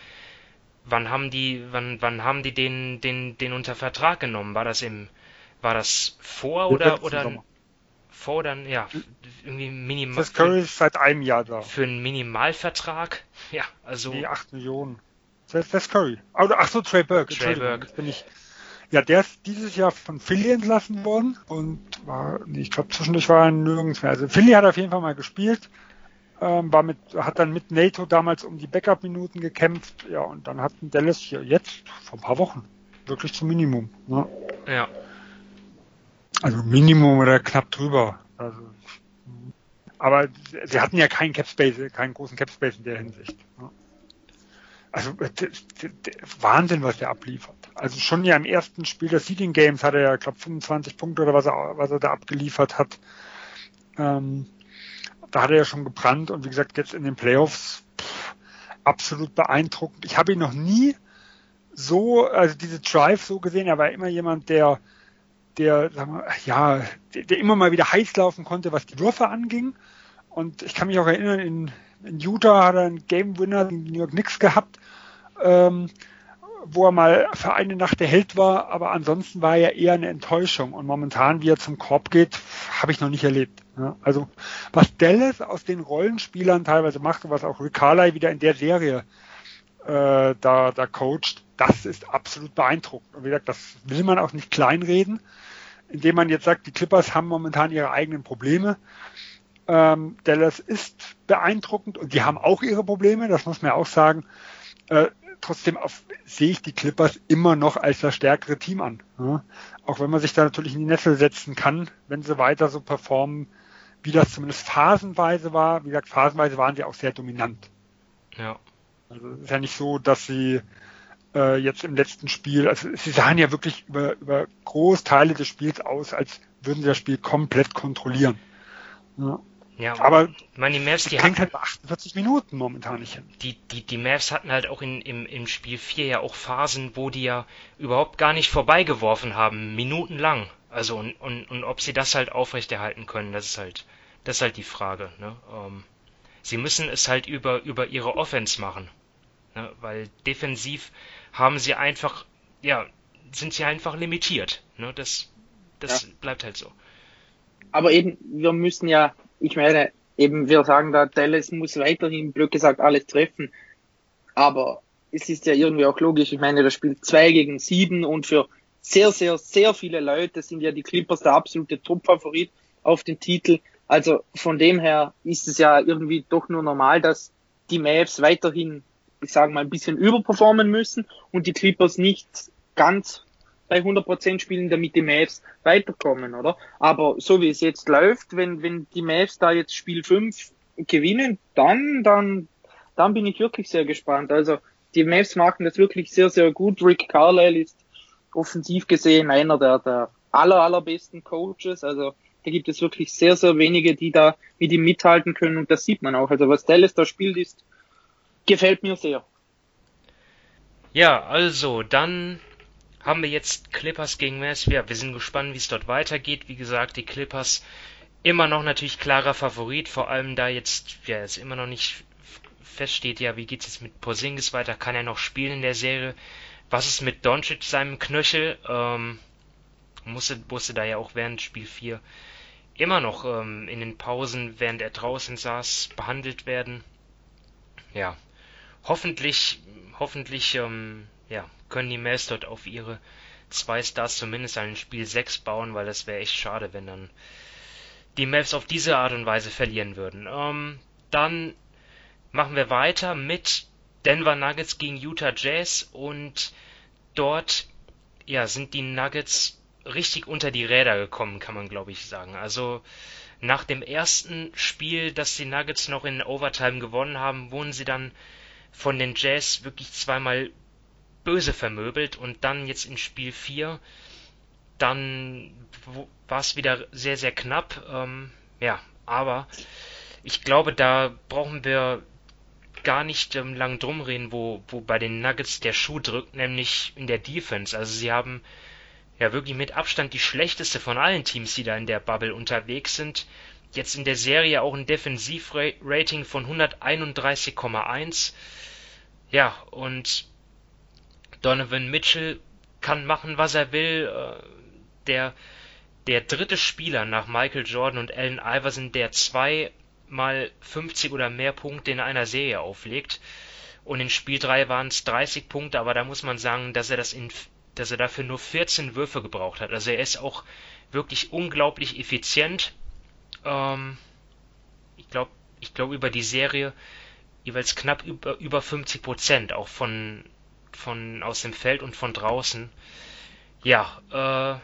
wann haben die, wann, wann haben die den, den, den unter Vertrag genommen? War das im, war das vor oder, oder, Sommer. vor oder, ja, irgendwie minimal. Seth Curry ist seit einem Jahr da. Für einen Minimalvertrag? Ja, also. Die 8 Millionen. Seth Curry. Ach so, Trey Burke. Trey Burke. Bin ich, ja, der ist dieses Jahr von Philly entlassen worden und war, ich glaube, zwischendurch war er nirgends mehr. Also Philly hat auf jeden Fall mal gespielt, ähm, war mit, hat dann mit NATO damals um die Backup-Minuten gekämpft, ja, und dann hat Dallas hier jetzt vor ein paar Wochen wirklich zum Minimum. Ne? Ja. Also Minimum oder knapp drüber. Also, aber sie hatten ja keinen Capspace, keinen großen Capspace in der Hinsicht. Ne? Also Wahnsinn, was der abliefert. Also schon ja im ersten Spiel des Seeding Games hat er ja, glaube 25 Punkte oder was er, was er da abgeliefert hat. Ähm, da hat er ja schon gebrannt und wie gesagt, jetzt in den Playoffs pff, absolut beeindruckend. Ich habe ihn noch nie so, also diese Drive so gesehen, er war immer jemand, der, der, sagen wir, ja, der, der immer mal wieder heiß laufen konnte, was die Würfe anging. Und ich kann mich auch erinnern, in, in Utah hat er einen Game Winner in New York Knicks gehabt, ähm, wo er mal für eine Nacht der Held war, aber ansonsten war er eher eine Enttäuschung. Und momentan, wie er zum Korb geht, habe ich noch nicht erlebt. Ja, also was Dallas aus den Rollenspielern teilweise macht und was auch Rick Carly wieder in der Serie äh, da, da coacht, das ist absolut beeindruckend. Und wie gesagt, das will man auch nicht kleinreden, indem man jetzt sagt, die Clippers haben momentan ihre eigenen Probleme. Ähm, Dallas ist beeindruckend und die haben auch ihre Probleme, das muss man auch sagen. Äh, trotzdem auf, sehe ich die Clippers immer noch als das stärkere Team an. Ja? Auch wenn man sich da natürlich in die Nessel setzen kann, wenn sie weiter so performen, wie das zumindest phasenweise war. Wie gesagt, phasenweise waren sie auch sehr dominant. Ja. Also es ist ja nicht so, dass sie äh, jetzt im letzten Spiel, also sie sahen ja wirklich über, über Großteile des Spiels aus, als würden sie das Spiel komplett kontrollieren. Ja. Ja, aber ich meine, die Mavs, die hatten halt bei 48 Minuten momentan nicht hin. Die, die, die Mavs hatten halt auch in, im, im Spiel 4 ja auch Phasen, wo die ja überhaupt gar nicht vorbeigeworfen haben, minutenlang. Also und, und, und ob sie das halt aufrechterhalten können, das ist halt, das ist halt die Frage. Ne? Ähm, sie müssen es halt über, über ihre Offense machen. Ne? Weil defensiv haben sie einfach, ja, sind sie einfach limitiert. Ne? Das, das ja. bleibt halt so. Aber eben, wir müssen ja, ich meine, eben, wir sagen da, Dallas muss weiterhin, blöd gesagt, alles treffen. Aber es ist ja irgendwie auch logisch, ich meine, das spielt zwei gegen sieben und für sehr, sehr, sehr viele Leute sind ja die Clippers der absolute Top-Favorit auf den Titel. Also von dem her ist es ja irgendwie doch nur normal, dass die Mavs weiterhin, ich sage mal, ein bisschen überperformen müssen und die Clippers nicht ganz bei 100% spielen, damit die Mavs weiterkommen, oder? Aber so wie es jetzt läuft, wenn, wenn die Mavs da jetzt Spiel 5 gewinnen, dann, dann, dann bin ich wirklich sehr gespannt. Also die Mavs machen das wirklich sehr, sehr gut. Rick Carlisle ist offensiv gesehen einer der, der aller, allerbesten Coaches. Also da gibt es wirklich sehr, sehr wenige, die da mit ihm mithalten können und das sieht man auch. Also was Dallas da spielt, ist, gefällt mir sehr. Ja, also dann haben wir jetzt Clippers gegen Mavs. Ja, wir sind gespannt, wie es dort weitergeht. Wie gesagt, die Clippers immer noch natürlich klarer Favorit, vor allem da jetzt, ja, es immer noch nicht feststeht, ja, wie geht's jetzt mit Porzingis weiter? Kann er noch spielen in der Serie? Was ist mit Doncic, seinem Knöchel? Ähm, musste, musste da ja auch während Spiel 4 immer noch ähm, in den Pausen, während er draußen saß, behandelt werden. Ja, hoffentlich, hoffentlich, ähm, ja, können die Mavs dort auf ihre zwei Stars zumindest ein Spiel 6 bauen, weil das wäre echt schade, wenn dann die Mavs auf diese Art und Weise verlieren würden. Ähm, dann machen wir weiter mit Denver Nuggets gegen Utah Jazz und dort ja, sind die Nuggets richtig unter die Räder gekommen, kann man glaube ich sagen. Also nach dem ersten Spiel, das die Nuggets noch in Overtime gewonnen haben, wurden sie dann von den Jazz wirklich zweimal böse vermöbelt und dann jetzt in Spiel 4, dann war es wieder sehr, sehr knapp. Ähm, ja, aber ich glaube, da brauchen wir gar nicht ähm, lang drum reden, wo, wo bei den Nuggets der Schuh drückt, nämlich in der Defense. Also sie haben ja wirklich mit Abstand die schlechteste von allen Teams, die da in der Bubble unterwegs sind. Jetzt in der Serie auch ein Defensivrating von 131,1. Ja, und Donovan Mitchell kann machen, was er will. Äh, der, der dritte Spieler nach Michael Jordan und Allen Iverson, der zwei mal 50 oder mehr Punkte in einer Serie auflegt. Und in Spiel 3 waren es 30 Punkte, aber da muss man sagen, dass er das in, dass er dafür nur 14 Würfe gebraucht hat. Also er ist auch wirklich unglaublich effizient. Ähm, ich glaube, ich glaube über die Serie jeweils knapp über, über 50 Prozent, auch von, von aus dem Feld und von draußen. Ja, äh,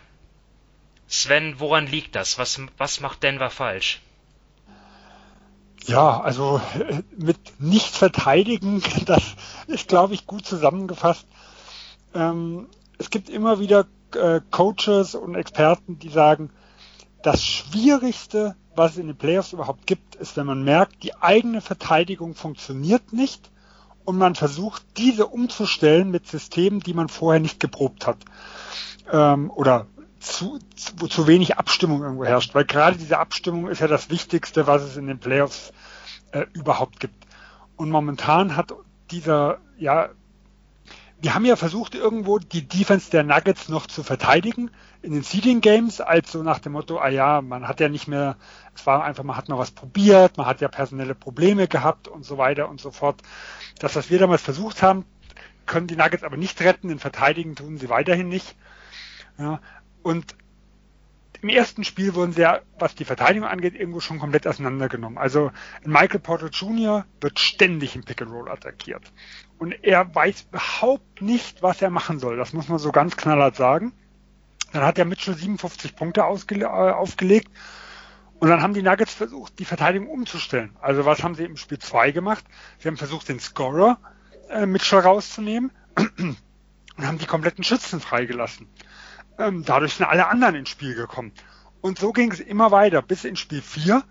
Sven, woran liegt das? Was, was macht Denver falsch? Ja, also äh, mit nicht verteidigen, das ist, glaube ich, gut zusammengefasst. Ähm, es gibt immer wieder äh, Coaches und Experten, die sagen, das Schwierigste, was es in den Playoffs überhaupt gibt, ist, wenn man merkt, die eigene Verteidigung funktioniert nicht und man versucht, diese umzustellen mit Systemen, die man vorher nicht geprobt hat. Ähm, oder zu, zu, zu wenig Abstimmung irgendwo herrscht, weil gerade diese Abstimmung ist ja das Wichtigste, was es in den Playoffs äh, überhaupt gibt. Und momentan hat dieser, ja, wir haben ja versucht, irgendwo die Defense der Nuggets noch zu verteidigen in den Seeding Games, als so nach dem Motto, ah ja, man hat ja nicht mehr, es war einfach, man hat noch was probiert, man hat ja personelle Probleme gehabt und so weiter und so fort. Das, was wir damals versucht haben, können die Nuggets aber nicht retten, in Verteidigen tun sie weiterhin nicht. Ja, und im ersten Spiel wurden sie ja, was die Verteidigung angeht, irgendwo schon komplett auseinandergenommen. Also Michael Porter Jr. wird ständig im Pick and Roll attackiert. Und er weiß überhaupt nicht, was er machen soll. Das muss man so ganz knallhart sagen. Dann hat der Mitchell 57 Punkte äh, aufgelegt. Und dann haben die Nuggets versucht, die Verteidigung umzustellen. Also was haben sie im Spiel 2 gemacht? Sie haben versucht, den Scorer äh, Mitchell rauszunehmen und haben die kompletten Schützen freigelassen. Ähm, dadurch sind alle anderen ins Spiel gekommen. Und so ging es immer weiter, bis in Spiel 4,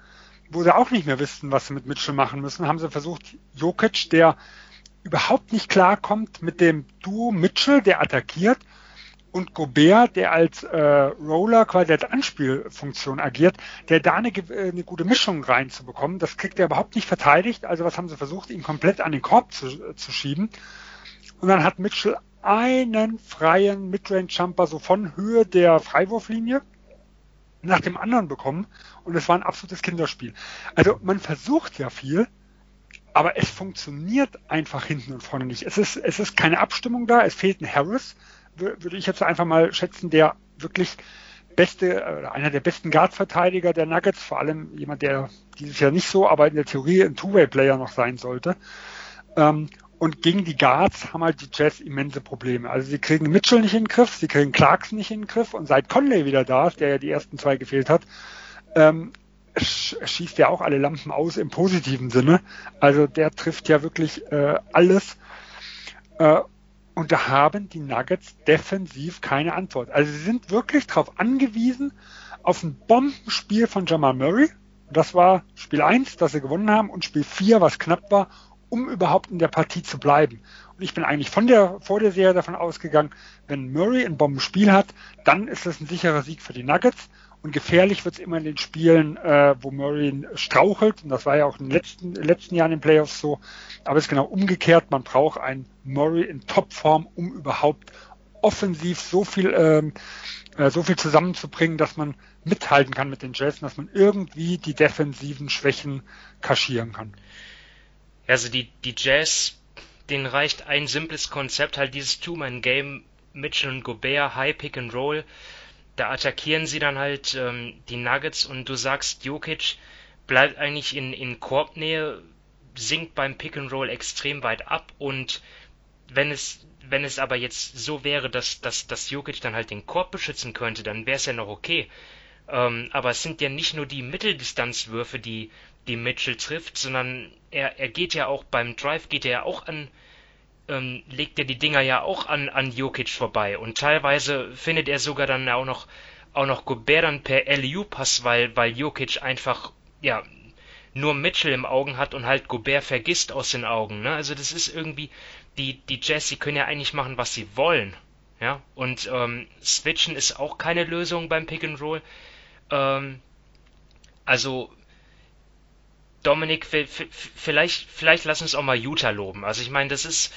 wo sie auch nicht mehr wussten, was sie mit Mitchell machen müssen, haben sie versucht, Jokic, der überhaupt nicht klarkommt mit dem Duo Mitchell, der attackiert, und Gobert, der als äh, Roller quasi als Anspielfunktion agiert, der da eine, äh, eine gute Mischung reinzubekommen. Das kriegt er überhaupt nicht verteidigt. Also was haben sie versucht, ihn komplett an den Korb zu, zu schieben. Und dann hat Mitchell einen freien Midrange-Jumper so von Höhe der Freiwurflinie nach dem anderen bekommen und es war ein absolutes Kinderspiel. Also man versucht ja viel, aber es funktioniert einfach hinten und vorne nicht. Es ist, es ist keine Abstimmung da, es fehlt ein Harris, würde ich jetzt einfach mal schätzen, der wirklich beste, einer der besten Guard-Verteidiger der Nuggets, vor allem jemand, der dieses Jahr nicht so, aber in der Theorie ein Two-Way-Player noch sein sollte. Ähm, und gegen die Guards haben halt die Jazz immense Probleme. Also sie kriegen Mitchell nicht in den Griff, sie kriegen Clarkson nicht in den Griff und seit Conley wieder da ist, der ja die ersten zwei gefehlt hat, ähm, schießt ja auch alle Lampen aus im positiven Sinne. Also der trifft ja wirklich äh, alles. Äh, und da haben die Nuggets defensiv keine Antwort. Also sie sind wirklich darauf angewiesen, auf ein Bombenspiel von Jamal Murray. Das war Spiel 1, das sie gewonnen haben, und Spiel 4, was knapp war, um überhaupt in der Partie zu bleiben. Und ich bin eigentlich von der, vor der Serie davon ausgegangen, wenn Murray ein Bombenspiel hat, dann ist das ein sicherer Sieg für die Nuggets. Und gefährlich wird es immer in den Spielen, äh, wo Murray strauchelt. Und das war ja auch in den letzten, letzten Jahren in den Playoffs so. Aber es ist genau umgekehrt. Man braucht einen Murray in Topform, um überhaupt offensiv so viel, ähm, äh, so viel zusammenzubringen, dass man mithalten kann mit den Jazz, dass man irgendwie die defensiven Schwächen kaschieren kann. Also die, die Jazz, denen reicht ein simples Konzept, halt dieses Two-Man-Game, Mitchell und Gobert, High Pick and Roll da attackieren sie dann halt ähm, die Nuggets und du sagst, Jokic bleibt eigentlich in, in Korbnähe, sinkt beim Pick and Roll extrem weit ab und wenn es wenn es aber jetzt so wäre, dass, dass, dass Jokic dann halt den Korb beschützen könnte, dann wäre es ja noch okay. Ähm, aber es sind ja nicht nur die Mitteldistanzwürfe, die, die Mitchell trifft, sondern er, er geht ja auch beim Drive, geht er ja auch an, ähm, legt er die Dinger ja auch an, an Jokic vorbei. Und teilweise findet er sogar dann auch noch, auch noch Gobert dann per LU-Pass, weil, weil Jokic einfach, ja, nur Mitchell im Augen hat und halt Gobert vergisst aus den Augen. Ne? Also das ist irgendwie, die, die Jazz, die können ja eigentlich machen, was sie wollen. Ja, und ähm, Switchen ist auch keine Lösung beim Pick and Roll. Ähm, also Dominik, vielleicht, vielleicht lass uns auch mal Utah loben. Also ich meine, das ist,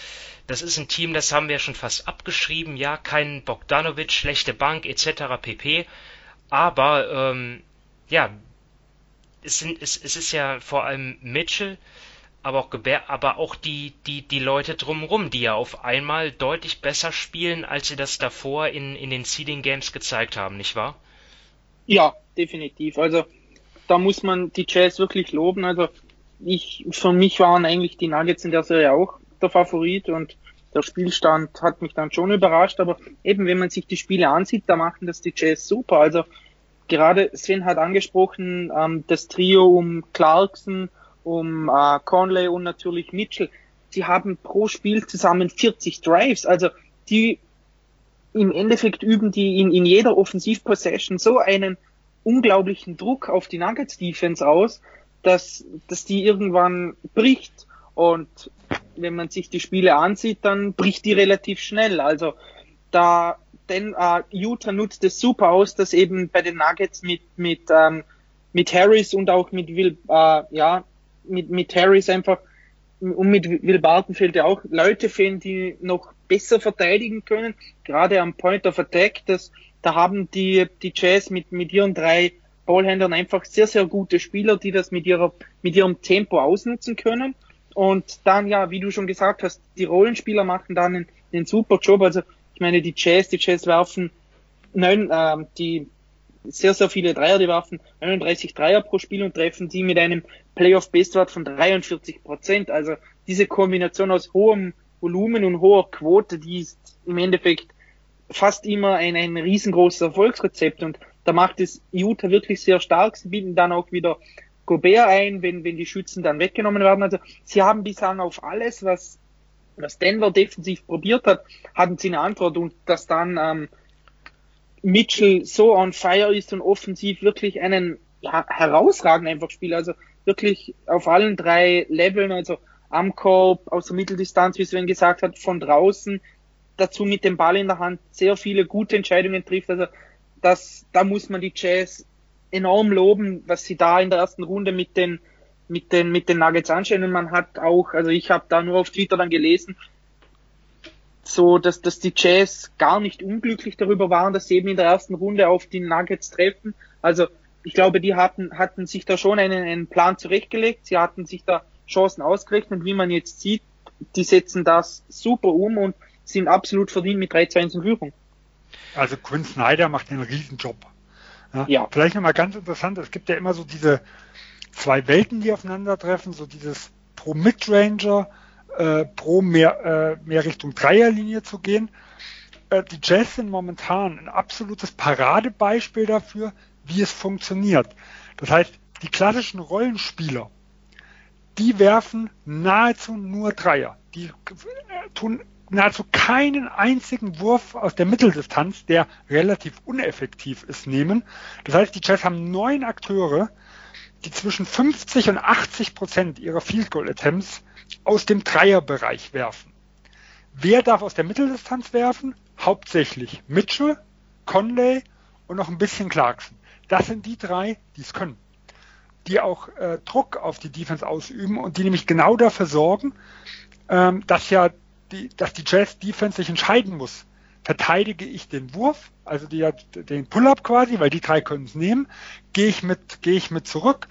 das ist ein Team, das haben wir schon fast abgeschrieben. Ja, kein Bogdanovic, schlechte Bank etc. pp. Aber ähm, ja, es, sind, es, es ist ja vor allem Mitchell, aber auch, aber auch die, die, die Leute drumherum, die ja auf einmal deutlich besser spielen, als sie das davor in, in den Seeding Games gezeigt haben, nicht wahr? Ja, definitiv. Also da muss man die Jazz wirklich loben. Also ich, für mich waren eigentlich die Nuggets in der Serie auch der Favorit und der Spielstand hat mich dann schon überrascht. Aber eben, wenn man sich die Spiele ansieht, da machen das die Jazz super. Also gerade Sven hat angesprochen, ähm, das Trio um Clarkson, um äh, Conley und natürlich Mitchell. Sie haben pro Spiel zusammen 40 Drives. Also die im Endeffekt üben die in, in jeder Offensivpossession so einen unglaublichen Druck auf die Nuggets Defense aus, dass, dass die irgendwann bricht. Und wenn man sich die Spiele ansieht, dann bricht die relativ schnell. Also da, denn äh, Utah nutzt es super aus, dass eben bei den Nuggets mit mit ähm, mit Harris und auch mit Will, äh, ja, mit mit Harris einfach und mit Will Barton fehlt ja auch Leute fehlen, die noch besser verteidigen können, gerade am Point of Attack, das da haben die, die Jazz mit, mit ihren drei Ballhändlern einfach sehr, sehr gute Spieler, die das mit ihrer, mit ihrem Tempo ausnutzen können. Und dann, ja, wie du schon gesagt hast, die Rollenspieler machen dann einen, einen super Job. Also, ich meine, die Jazz, die Jazz werfen neun, äh, die sehr, sehr viele Dreier, die werfen 39 Dreier pro Spiel und treffen die mit einem Playoff-Bestwert von 43 Prozent. Also diese Kombination aus hohem Volumen und hoher Quote, die ist im Endeffekt fast immer ein, ein riesengroßes Erfolgsrezept und da macht es Utah wirklich sehr stark. Sie bieten dann auch wieder Gobert ein, wenn, wenn die Schützen dann weggenommen werden. Also sie haben bislang auf alles, was, was Denver defensiv probiert hat, hatten sie eine Antwort und dass dann ähm, Mitchell so on fire ist und offensiv wirklich einen ja, herausragenden einfach spielt. Also wirklich auf allen drei Leveln, also am Korb, aus der Mitteldistanz, wie Sven gesagt hat, von draußen, dazu mit dem Ball in der Hand sehr viele gute Entscheidungen trifft. Also das, da muss man die Jazz enorm loben, was sie da in der ersten Runde mit den mit den mit den Nuggets anstellen. Und man hat auch, also ich habe da nur auf Twitter dann gelesen, so dass, dass die Jazz gar nicht unglücklich darüber waren, dass sie eben in der ersten Runde auf die Nuggets treffen. Also ich glaube, die hatten, hatten sich da schon einen, einen Plan zurechtgelegt. Sie hatten sich da Chancen ausgerechnet. Wie man jetzt sieht, die setzen das super um und sind absolut verdient mit 3-2 in Führung. Also Quinn Snyder macht einen Riesenjob. Ja, ja. Vielleicht nochmal ganz interessant, es gibt ja immer so diese zwei Welten, die aufeinandertreffen, so dieses pro Midranger, äh, pro mehr, äh, mehr Richtung Dreierlinie zu gehen. Äh, die Jazz sind momentan ein absolutes Paradebeispiel dafür, wie es funktioniert. Das heißt, die klassischen Rollenspieler, die werfen nahezu nur Dreier. Die tun nahezu keinen einzigen Wurf aus der Mitteldistanz, der relativ uneffektiv ist, nehmen. Das heißt, die Jazz haben neun Akteure, die zwischen 50 und 80 Prozent ihrer Field Goal Attempts aus dem Dreierbereich werfen. Wer darf aus der Mitteldistanz werfen? Hauptsächlich Mitchell, Conley und noch ein bisschen Clarkson. Das sind die drei, die es können. Die auch äh, Druck auf die Defense ausüben und die nämlich genau dafür sorgen, ähm, dass ja die, dass die Jazz Defense sich entscheiden muss. Verteidige ich den Wurf, also die, den Pull-up quasi, weil die drei können es nehmen, gehe ich mit, gehe ich mit zurück.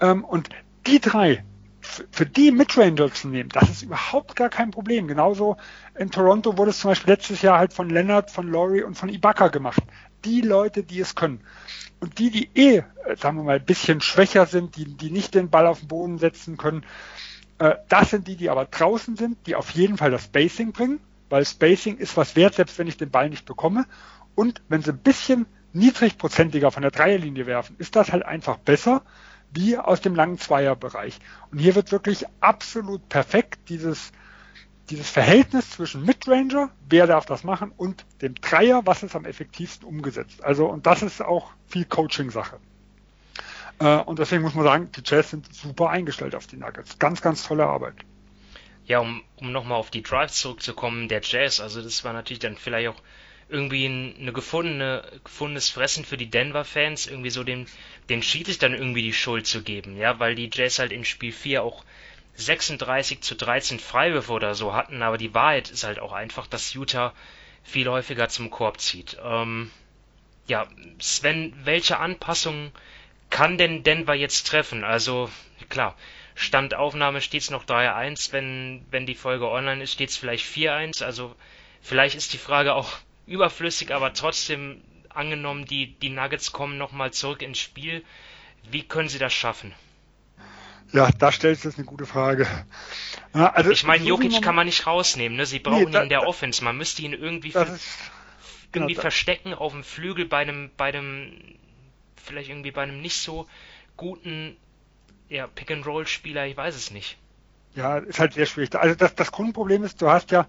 Ähm, und die drei, für die Midranger zu nehmen, das ist überhaupt gar kein Problem. Genauso in Toronto wurde es zum Beispiel letztes Jahr halt von Leonard, von Laurie und von Ibaka gemacht. Die Leute, die es können. Und die, die eh, äh, sagen wir mal, ein bisschen schwächer sind, die, die nicht den Ball auf den Boden setzen können, das sind die, die aber draußen sind, die auf jeden Fall das Spacing bringen, weil Spacing ist was wert, selbst wenn ich den Ball nicht bekomme. Und wenn sie ein bisschen niedrigprozentiger von der Dreierlinie werfen, ist das halt einfach besser wie aus dem langen Zweierbereich. Und hier wird wirklich absolut perfekt dieses, dieses Verhältnis zwischen Midranger, wer darf das machen, und dem Dreier, was ist am effektivsten umgesetzt. Also, und das ist auch viel Coaching-Sache. Äh, und deswegen muss man sagen, die Jazz sind super eingestellt auf die Nuggets. Ganz, ganz tolle Arbeit. Ja, um, um nochmal auf die Drives zurückzukommen, der Jazz, also das war natürlich dann vielleicht auch irgendwie ein, eine gefundene, gefundenes Fressen für die Denver-Fans, irgendwie so dem, den Schiedsrichtern irgendwie die Schuld zu geben, ja, weil die Jazz halt in Spiel 4 auch 36 zu 13 Freiwürfe oder so hatten, aber die Wahrheit ist halt auch einfach, dass Utah viel häufiger zum Korb zieht. Ähm, ja, Sven, welche Anpassungen kann denn Denver jetzt treffen? Also, klar, Standaufnahme steht es noch 3-1, wenn, wenn die Folge online ist, steht es vielleicht 4-1. Also, vielleicht ist die Frage auch überflüssig, aber trotzdem angenommen, die, die Nuggets kommen nochmal zurück ins Spiel. Wie können sie das schaffen? Ja, da stellst du jetzt eine gute Frage. Ja, also ich meine, Jokic kann man nicht rausnehmen, ne? Sie brauchen nee, da, ihn in der Offense. Man müsste ihn irgendwie, ver ist, irgendwie genau, verstecken auf dem Flügel bei einem, bei einem vielleicht irgendwie bei einem nicht so guten ja, Pick-and-Roll-Spieler, ich weiß es nicht. Ja, ist halt sehr schwierig. Also das, das Grundproblem ist, du hast ja,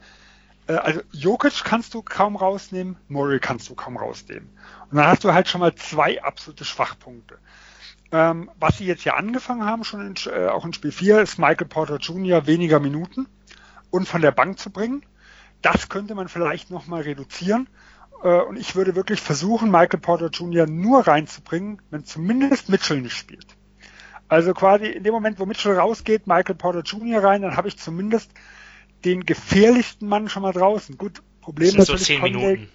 äh, also Jokic kannst du kaum rausnehmen, Murray kannst du kaum rausnehmen. Und dann hast du halt schon mal zwei absolute Schwachpunkte. Ähm, was sie jetzt ja angefangen haben, schon in, äh, auch in Spiel 4, ist Michael Porter Jr. weniger Minuten und von der Bank zu bringen. Das könnte man vielleicht nochmal reduzieren. Äh, und ich würde wirklich versuchen, Michael Porter Jr. nur reinzubringen, wenn zumindest Mitchell nicht spielt. Also quasi in dem Moment, wo Mitchell rausgeht, Michael Porter Jr. rein, dann habe ich zumindest den gefährlichsten Mann schon mal draußen. Gut, Problem ist so zehn Minuten.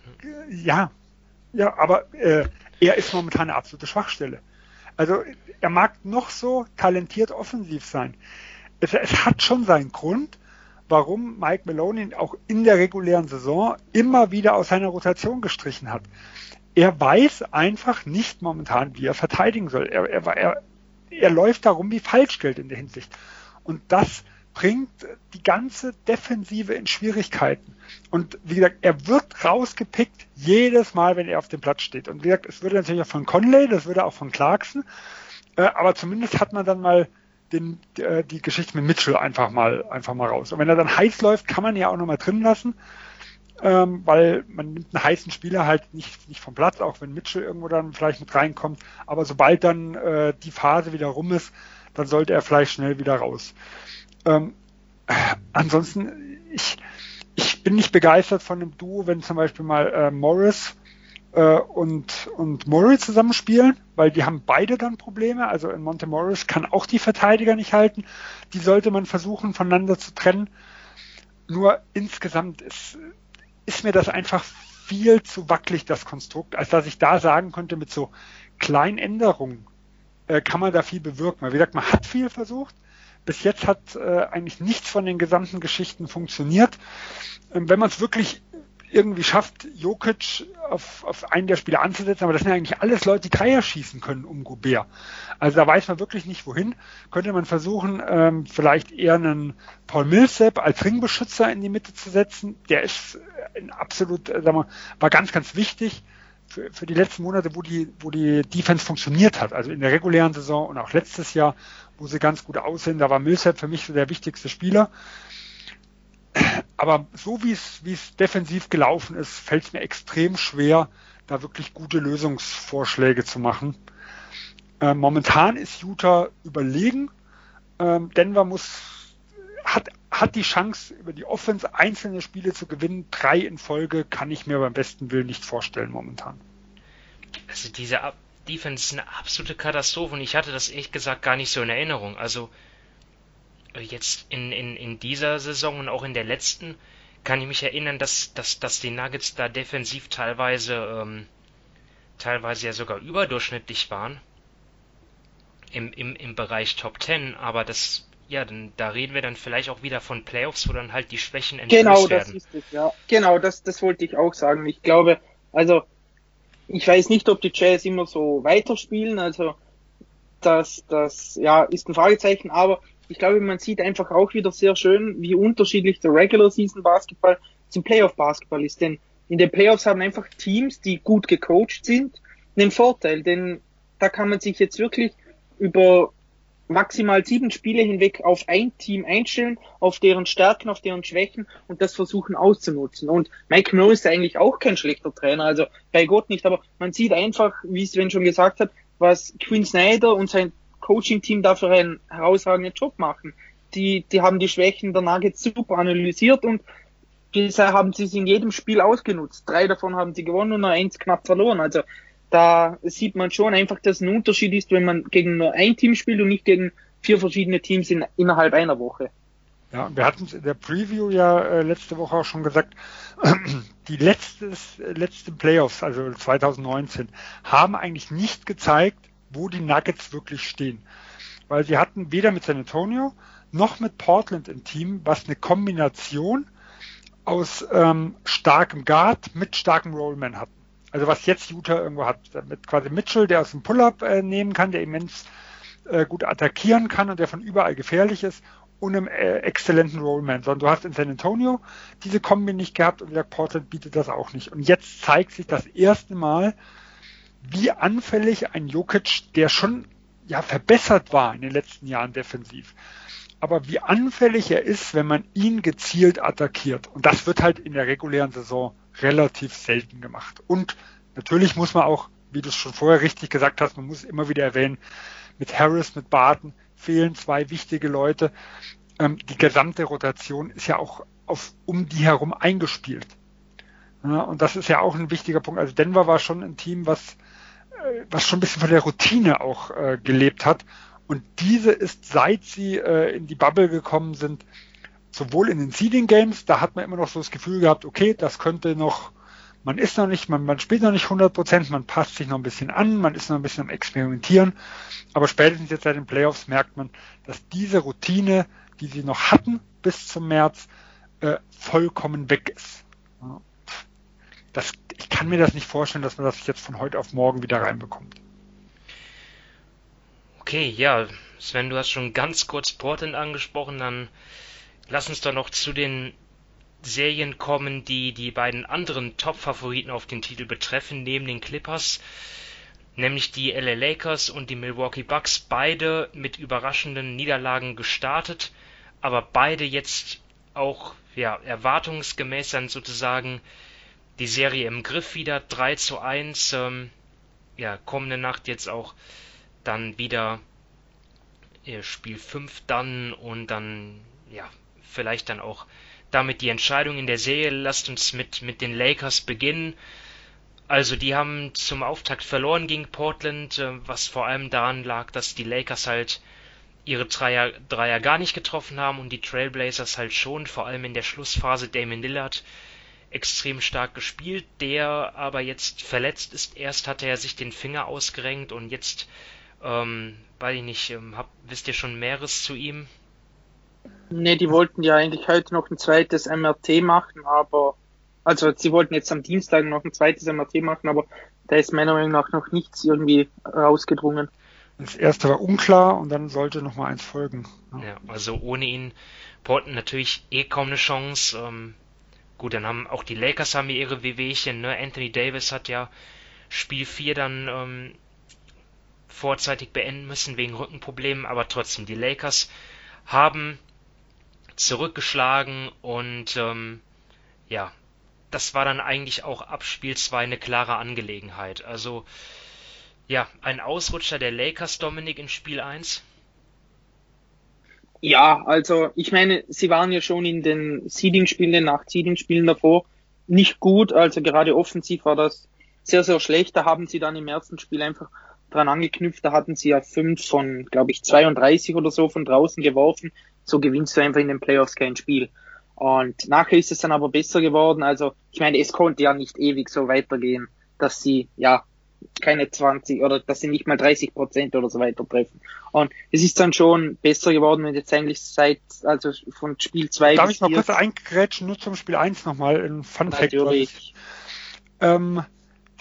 Ja, ja, aber äh, er ist momentan eine absolute Schwachstelle. Also er mag noch so talentiert offensiv sein. Es, es hat schon seinen Grund, warum Mike Maloney auch in der regulären Saison immer wieder aus seiner Rotation gestrichen hat. Er weiß einfach nicht momentan, wie er verteidigen soll. Er, er, er, er läuft darum wie Falschgeld in der Hinsicht. Und das bringt die ganze Defensive in Schwierigkeiten. Und wie gesagt, er wird rausgepickt jedes Mal, wenn er auf dem Platz steht. Und wie gesagt, es würde natürlich auch von Conley, das würde auch von Clarkson, äh, aber zumindest hat man dann mal den, äh, die Geschichte mit Mitchell einfach mal, einfach mal raus. Und wenn er dann heiß läuft, kann man ja auch nochmal drin lassen, ähm, weil man nimmt einen heißen Spieler halt nicht, nicht vom Platz, auch wenn Mitchell irgendwo dann vielleicht mit reinkommt. Aber sobald dann äh, die Phase wieder rum ist, dann sollte er vielleicht schnell wieder raus. Ähm, ansonsten, ich, ich bin nicht begeistert von dem Duo, wenn zum Beispiel mal äh, Morris äh, und, und Murray zusammenspielen, weil die haben beide dann Probleme. Also in Monte Morris kann auch die Verteidiger nicht halten. Die sollte man versuchen voneinander zu trennen. Nur insgesamt ist, ist mir das einfach viel zu wackelig, das Konstrukt, als dass ich da sagen könnte, mit so kleinen Änderungen äh, kann man da viel bewirken. Weil wie gesagt, man hat viel versucht. Bis jetzt hat äh, eigentlich nichts von den gesamten Geschichten funktioniert. Ähm, wenn man es wirklich irgendwie schafft, Jokic auf, auf einen der Spieler anzusetzen, aber das sind ja eigentlich alles Leute, die Dreier schießen können um Gobert. Also da weiß man wirklich nicht wohin. Könnte man versuchen, ähm, vielleicht eher einen Paul Millsap als Ringbeschützer in die Mitte zu setzen. Der ist ein absolut, äh, sagen wir, war ganz, ganz wichtig für, für die letzten Monate, wo die, wo die Defense funktioniert hat. Also in der regulären Saison und auch letztes Jahr, wo sie ganz gut aussehen. Da war Millsap für mich so der wichtigste Spieler aber so wie es, wie es defensiv gelaufen ist, fällt es mir extrem schwer, da wirklich gute Lösungsvorschläge zu machen. Äh, momentan ist Utah überlegen. Ähm, Denver muss, hat, hat die Chance, über die Offense einzelne Spiele zu gewinnen. Drei in Folge kann ich mir beim besten Willen nicht vorstellen momentan. Also diese Defense ist eine absolute Katastrophe und ich hatte das ehrlich gesagt gar nicht so in Erinnerung. Also jetzt in, in, in dieser Saison und auch in der letzten kann ich mich erinnern, dass, dass, dass die Nuggets da defensiv teilweise, ähm, teilweise ja sogar überdurchschnittlich waren im, im, im Bereich Top 10, aber das, ja, dann, da reden wir dann vielleicht auch wieder von Playoffs, wo dann halt die Schwächen entblößt genau, werden. Genau, das ist es, ja. Genau, das, das wollte ich auch sagen. Ich glaube, also, ich weiß nicht, ob die Jazz immer so weiterspielen, also, das, das, ja, ist ein Fragezeichen, aber ich glaube, man sieht einfach auch wieder sehr schön, wie unterschiedlich der Regular Season Basketball zum Playoff Basketball ist. Denn in den Playoffs haben einfach Teams, die gut gecoacht sind, einen Vorteil. Denn da kann man sich jetzt wirklich über maximal sieben Spiele hinweg auf ein Team einstellen, auf deren Stärken, auf deren Schwächen und das versuchen auszunutzen. Und Mike Moore ist eigentlich auch kein schlechter Trainer, also bei Gott nicht, aber man sieht einfach, wie Sven schon gesagt hat, was Quinn Snyder und sein Coaching-Team dafür einen herausragenden Job machen. Die, die haben die Schwächen der Nuggets super analysiert und bisher haben sie es in jedem Spiel ausgenutzt. Drei davon haben sie gewonnen und nur eins knapp verloren. Also da sieht man schon einfach, dass ein Unterschied ist, wenn man gegen nur ein Team spielt und nicht gegen vier verschiedene Teams in, innerhalb einer Woche. Ja, wir hatten es in der Preview ja äh, letzte Woche auch schon gesagt, die letztes, letzte Playoffs, also 2019, haben eigentlich nicht gezeigt, wo die Nuggets wirklich stehen. Weil sie hatten weder mit San Antonio noch mit Portland im Team, was eine Kombination aus ähm, starkem Guard mit starkem Rollman hatten. Also was jetzt Utah irgendwo hat, mit quasi Mitchell, der aus dem Pull-up äh, nehmen kann, der immens äh, gut attackieren kann und der von überall gefährlich ist und einem äh, exzellenten Rollman. Sondern du hast in San Antonio diese Kombi nicht gehabt und der Portland bietet das auch nicht. Und jetzt zeigt sich das erste Mal, wie anfällig ein Jokic, der schon ja verbessert war in den letzten Jahren defensiv, aber wie anfällig er ist, wenn man ihn gezielt attackiert. Und das wird halt in der regulären Saison relativ selten gemacht. Und natürlich muss man auch, wie du es schon vorher richtig gesagt hast, man muss immer wieder erwähnen, mit Harris, mit Barton fehlen zwei wichtige Leute. Ähm, die gesamte Rotation ist ja auch auf, um die herum eingespielt. Ja, und das ist ja auch ein wichtiger Punkt. Also Denver war schon ein Team, was was schon ein bisschen von der Routine auch äh, gelebt hat. Und diese ist, seit sie äh, in die Bubble gekommen sind, sowohl in den Seeding Games, da hat man immer noch so das Gefühl gehabt, okay, das könnte noch, man ist noch nicht, man, man spielt noch nicht 100 Prozent, man passt sich noch ein bisschen an, man ist noch ein bisschen am Experimentieren. Aber spätestens jetzt seit den Playoffs merkt man, dass diese Routine, die sie noch hatten bis zum März, äh, vollkommen weg ist. Ja das, ich kann mir das nicht vorstellen, dass man das jetzt von heute auf morgen wieder reinbekommt. Okay, ja, Sven, du hast schon ganz kurz Portland angesprochen, dann lass uns doch noch zu den Serien kommen, die die beiden anderen Top-Favoriten auf den Titel betreffen, neben den Clippers, nämlich die LA Lakers und die Milwaukee Bucks, beide mit überraschenden Niederlagen gestartet, aber beide jetzt auch ja, erwartungsgemäß dann sozusagen die Serie im Griff wieder 3 zu 1. Ähm, ja, kommende Nacht jetzt auch dann wieder äh, Spiel 5 dann und dann, ja, vielleicht dann auch damit die Entscheidung in der Serie. Lasst uns mit, mit den Lakers beginnen. Also die haben zum Auftakt verloren gegen Portland, äh, was vor allem daran lag, dass die Lakers halt ihre Dreier, Dreier gar nicht getroffen haben und die Trailblazers halt schon, vor allem in der Schlussphase Damon Lillard extrem stark gespielt, der aber jetzt verletzt ist. Erst hatte er sich den Finger ausgerenkt und jetzt, ähm, weiß ich nicht, ähm, hab, wisst ihr schon Mehres zu ihm? Ne, die wollten ja eigentlich heute noch ein zweites MRT machen, aber also sie wollten jetzt am Dienstag noch ein zweites MRT machen, aber da ist meiner Meinung nach noch nichts irgendwie rausgedrungen. Das erste war unklar und dann sollte noch mal eins folgen. Ja, ja also ohne ihn Portland natürlich eh kaum eine Chance. Ähm, gut, dann haben auch die Lakers haben ihre Wehwehchen. Ne? Anthony Davis hat ja Spiel 4 dann ähm, vorzeitig beenden müssen wegen Rückenproblemen, aber trotzdem, die Lakers haben zurückgeschlagen und ähm, ja, das war dann eigentlich auch ab Spiel 2 eine klare Angelegenheit. Also ja, ein Ausrutscher der Lakers, Dominik, in Spiel 1? Ja, also ich meine, sie waren ja schon in den Seeding-Spielen, den Nach-Seeding-Spielen davor nicht gut. Also gerade offensiv war das sehr, sehr schlecht. Da haben sie dann im ersten Spiel einfach dran angeknüpft. Da hatten sie ja fünf von, glaube ich, 32 oder so von draußen geworfen. So gewinnst du einfach in den Playoffs kein Spiel. Und nachher ist es dann aber besser geworden. Also ich meine, es konnte ja nicht ewig so weitergehen, dass sie ja keine 20 oder dass sie nicht mal 30 Prozent oder so weiter treffen. Und es ist dann schon besser geworden, wenn jetzt eigentlich seit, also von Spiel 2 Darf ich mal kurz eingrätschen, nur zum Spiel 1 nochmal ein Fun Fact. Natürlich. Ähm,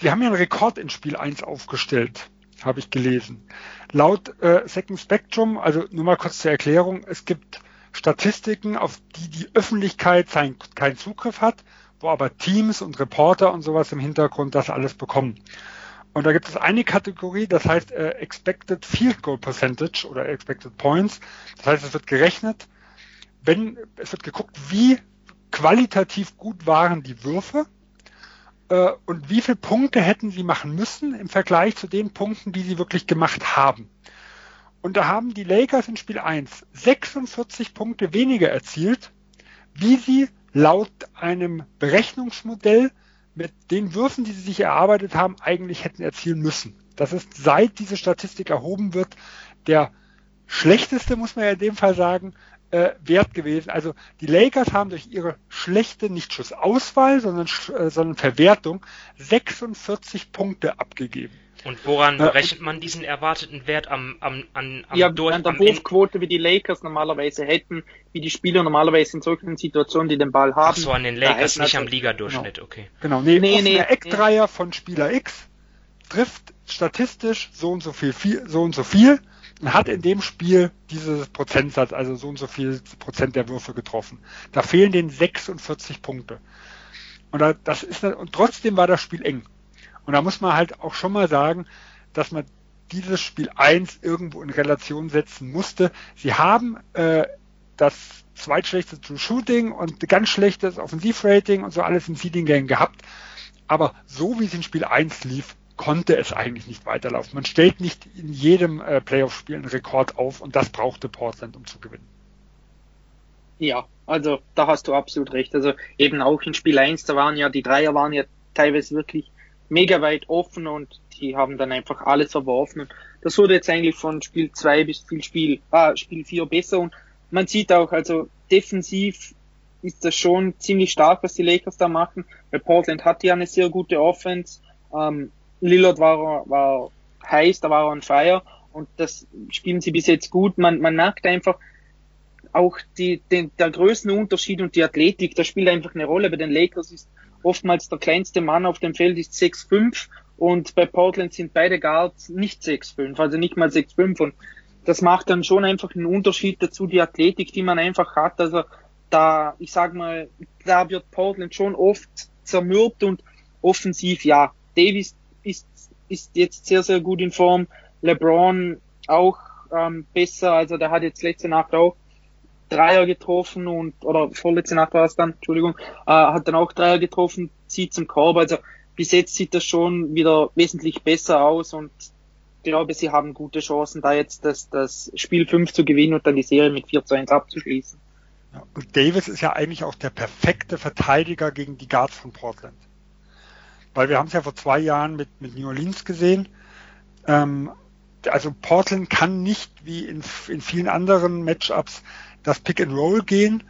die haben ja einen Rekord in Spiel 1 aufgestellt, habe ich gelesen. Laut äh, Second Spectrum, also nur mal kurz zur Erklärung, es gibt Statistiken, auf die die Öffentlichkeit sein, keinen Zugriff hat, wo aber Teams und Reporter und sowas im Hintergrund das alles bekommen. Und da gibt es eine Kategorie, das heißt äh, Expected Field Goal Percentage oder Expected Points. Das heißt, es wird gerechnet, wenn es wird geguckt, wie qualitativ gut waren die Würfe äh, und wie viele Punkte hätten sie machen müssen im Vergleich zu den Punkten, die sie wirklich gemacht haben. Und da haben die Lakers in Spiel 1 46 Punkte weniger erzielt, wie sie laut einem Berechnungsmodell mit den Würfen, die sie sich erarbeitet haben, eigentlich hätten erzielen müssen. Das ist seit diese Statistik erhoben wird, der schlechteste, muss man ja in dem Fall sagen, äh, wert gewesen. Also die Lakers haben durch ihre schlechte, nicht Schussauswahl, sondern, äh, sondern Verwertung 46 Punkte abgegeben. Und woran berechnet man diesen erwarteten Wert am, am, an, am ja, durch, an der Wurfquote, wie die Lakers normalerweise hätten, wie die Spieler normalerweise in solchen Situationen, die den Ball haben. Ach so, an den Lakers, nicht am Ligadurchschnitt, genau. okay. Genau, nee, nee, nee Eckdreier nee. von Spieler X trifft statistisch so und so viel, viel, so und so viel hat in dem Spiel dieses Prozentsatz, also so und so viel Prozent der Würfe getroffen. Da fehlen den 46 Punkte. Und, das ist, und trotzdem war das Spiel eng. Und da muss man halt auch schon mal sagen, dass man dieses Spiel 1 irgendwo in Relation setzen musste. Sie haben äh, das zweitschlechteste Shooting und ganz schlechtes Offensivrating und so alles im Seeding Game gehabt. Aber so wie es in Spiel 1 lief, konnte es eigentlich nicht weiterlaufen. Man stellt nicht in jedem äh, Playoff-Spiel einen Rekord auf und das brauchte Portland, um zu gewinnen. Ja, also da hast du absolut recht. Also eben auch in Spiel 1, da waren ja die Dreier waren ja teilweise wirklich mega weit offen und die haben dann einfach alles verworfen. Das wurde jetzt eigentlich von Spiel 2 bis Spiel, ah, Spiel 4 besser und man sieht auch, also defensiv ist das schon ziemlich stark, was die Lakers da machen, weil Portland hat ja eine sehr gute Offense. Ähm, Lillard war, war heiß, da war er on fire und das spielen sie bis jetzt gut. Man, man merkt einfach auch die, den, der Größenunterschied und die Athletik, das spielt einfach eine Rolle. Bei den Lakers ist oftmals der kleinste Mann auf dem Feld ist 6'5 und bei Portland sind beide Guards nicht 6'5, also nicht mal 6'5 und das macht dann schon einfach einen Unterschied dazu, die Athletik, die man einfach hat. Also da, ich sag mal, da wird Portland schon oft zermürbt und offensiv, ja, Davis ist, ist jetzt sehr, sehr gut in Form. LeBron auch ähm, besser, also der hat jetzt letzte Nacht auch Dreier getroffen und, oder vorletzte Nacht war es dann, Entschuldigung, äh, hat dann auch Dreier getroffen, zieht zum Korb. Also bis jetzt sieht das schon wieder wesentlich besser aus und ich glaube, sie haben gute Chancen, da jetzt das, das Spiel 5 zu gewinnen und dann die Serie mit 4 zu 1 abzuschließen. Ja, und Davis ist ja eigentlich auch der perfekte Verteidiger gegen die Guards von Portland. Weil wir haben es ja vor zwei Jahren mit, mit New Orleans gesehen. Ähm, also Portland kann nicht wie in, in vielen anderen Matchups das Pick and Roll gehen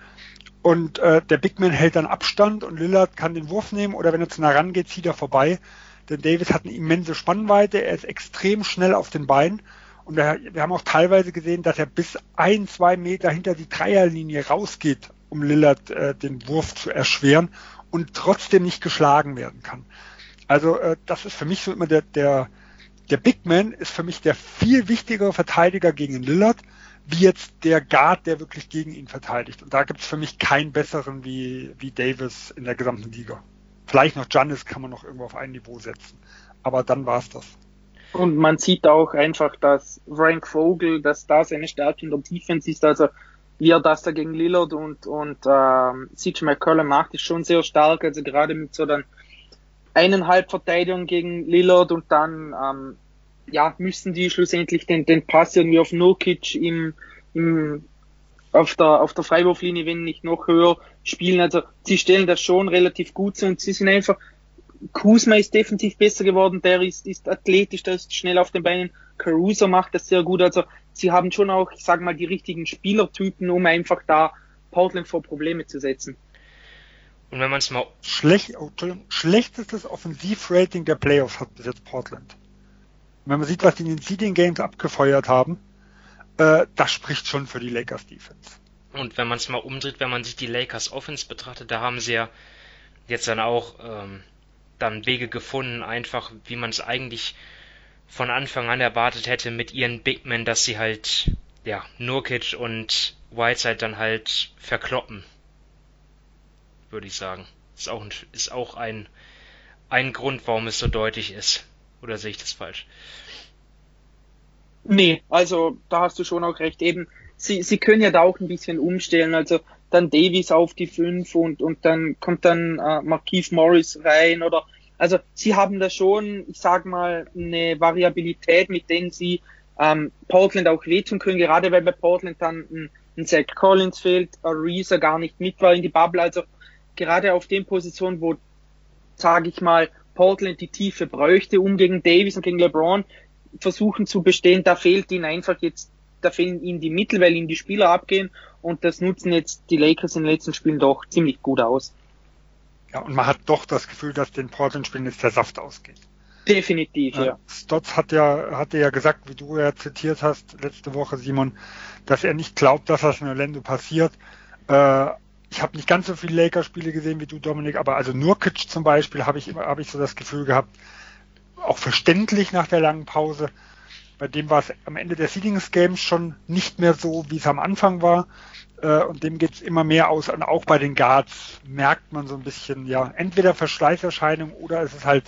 und äh, der Big Man hält dann Abstand und Lillard kann den Wurf nehmen oder wenn er zu nah rangeht, zieht er vorbei. Denn Davis hat eine immense Spannweite, er ist extrem schnell auf den Beinen und wir, wir haben auch teilweise gesehen, dass er bis ein, zwei Meter hinter die Dreierlinie rausgeht, um Lillard äh, den Wurf zu erschweren und trotzdem nicht geschlagen werden kann. Also äh, das ist für mich so immer der, der, der Big Man ist für mich der viel wichtigere Verteidiger gegen Lillard, wie jetzt der Guard, der wirklich gegen ihn verteidigt. Und da gibt es für mich keinen besseren wie, wie Davis in der gesamten Liga. Vielleicht noch Giannis kann man noch irgendwo auf ein Niveau setzen. Aber dann war es das. Und man sieht auch einfach, dass Frank Vogel, dass da seine Stärke in der Defense ist. Also wie er das da gegen Lillard und, und ähm, CJ McCollum macht, ist schon sehr stark. Also gerade mit so dann eineinhalb Verteidigungen gegen Lillard und dann ähm, ja, müssen die schlussendlich den, den Pass irgendwie auf Nurkic im, im, auf der, auf der Freiwurflinie, wenn nicht noch höher spielen. Also, sie stellen das schon relativ gut zu und sie sind einfach, Kuzma ist definitiv besser geworden, der ist, ist athletisch, der ist schnell auf den Beinen. Caruso macht das sehr gut. Also, sie haben schon auch, ich sag mal, die richtigen Spielertypen, um einfach da Portland vor Probleme zu setzen. Und wenn man es mal. Schlecht, oh, schlechtestes Offensivrating der Playoffs hat bis jetzt Portland. Und wenn man sieht, was die in den Seeding Games abgefeuert haben, äh, das spricht schon für die Lakers Defense. Und wenn man es mal umdreht, wenn man sich die Lakers Offense betrachtet, da haben sie ja jetzt dann auch ähm, dann Wege gefunden, einfach wie man es eigentlich von Anfang an erwartet hätte mit ihren Big Men, dass sie halt ja Nurkic und Whiteside dann halt verkloppen, würde ich sagen. Ist auch ein, ist auch ein ein Grund, warum es so deutlich ist. Oder sehe ich das falsch? Nee, also da hast du schon auch recht. Eben, sie, sie können ja da auch ein bisschen umstellen. Also dann Davies auf die 5 und, und dann kommt dann äh, Marquise Morris rein oder also sie haben da schon, ich sag mal, eine Variabilität, mit denen sie ähm, Portland auch wehtun können, gerade weil bei Portland dann ein, ein Zach Collins fehlt, Ariza gar nicht mit war in die Bubble. Also gerade auf den Positionen, wo, sage ich mal, Portland die Tiefe bräuchte, um gegen Davis und gegen LeBron versuchen zu bestehen. Da fehlt ihnen einfach jetzt, da fehlen ihnen die Mittel, weil ihnen die Spieler abgehen und das nutzen jetzt die Lakers in den letzten Spielen doch ziemlich gut aus. Ja, und man hat doch das Gefühl, dass den Portland-Spielen jetzt der Saft ausgeht. Definitiv, ja. ja. Stotts hat ja, hatte ja gesagt, wie du ja zitiert hast letzte Woche, Simon, dass er nicht glaubt, dass das in Orlando passiert. Äh, ich habe nicht ganz so viele Lakers-Spiele gesehen wie du, Dominik, aber also Nurkic zum Beispiel habe ich habe ich so das Gefühl gehabt, auch verständlich nach der langen Pause. Bei dem war es am Ende der Seedings Games schon nicht mehr so, wie es am Anfang war. Äh, und dem geht es immer mehr aus. Und auch bei den Guards merkt man so ein bisschen, ja, entweder Verschleißerscheinung oder es ist halt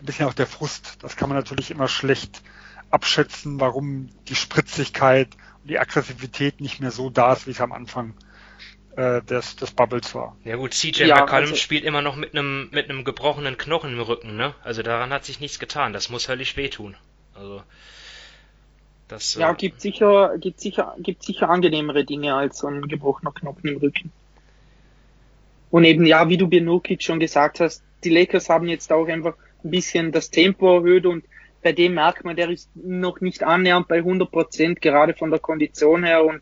ein bisschen auch der Frust. Das kann man natürlich immer schlecht abschätzen, warum die Spritzigkeit und die Aggressivität nicht mehr so da ist, wie es am Anfang äh, des, des Bubbles war. Ja gut, CJ ja, McCollum also, spielt immer noch mit einem mit einem gebrochenen Knochen im Rücken, ne? Also daran hat sich nichts getan. Das muss höllisch wehtun. Also das, ja, äh, gibt sicher, gibt sicher, gibt sicher angenehmere Dinge als so ein gebrochener Knochen im Rücken. Und eben, ja, wie du Benukic schon gesagt hast, die Lakers haben jetzt auch einfach ein bisschen das Tempo erhöht und bei dem merkt man, der ist noch nicht annähernd bei 100 Prozent, gerade von der Kondition her und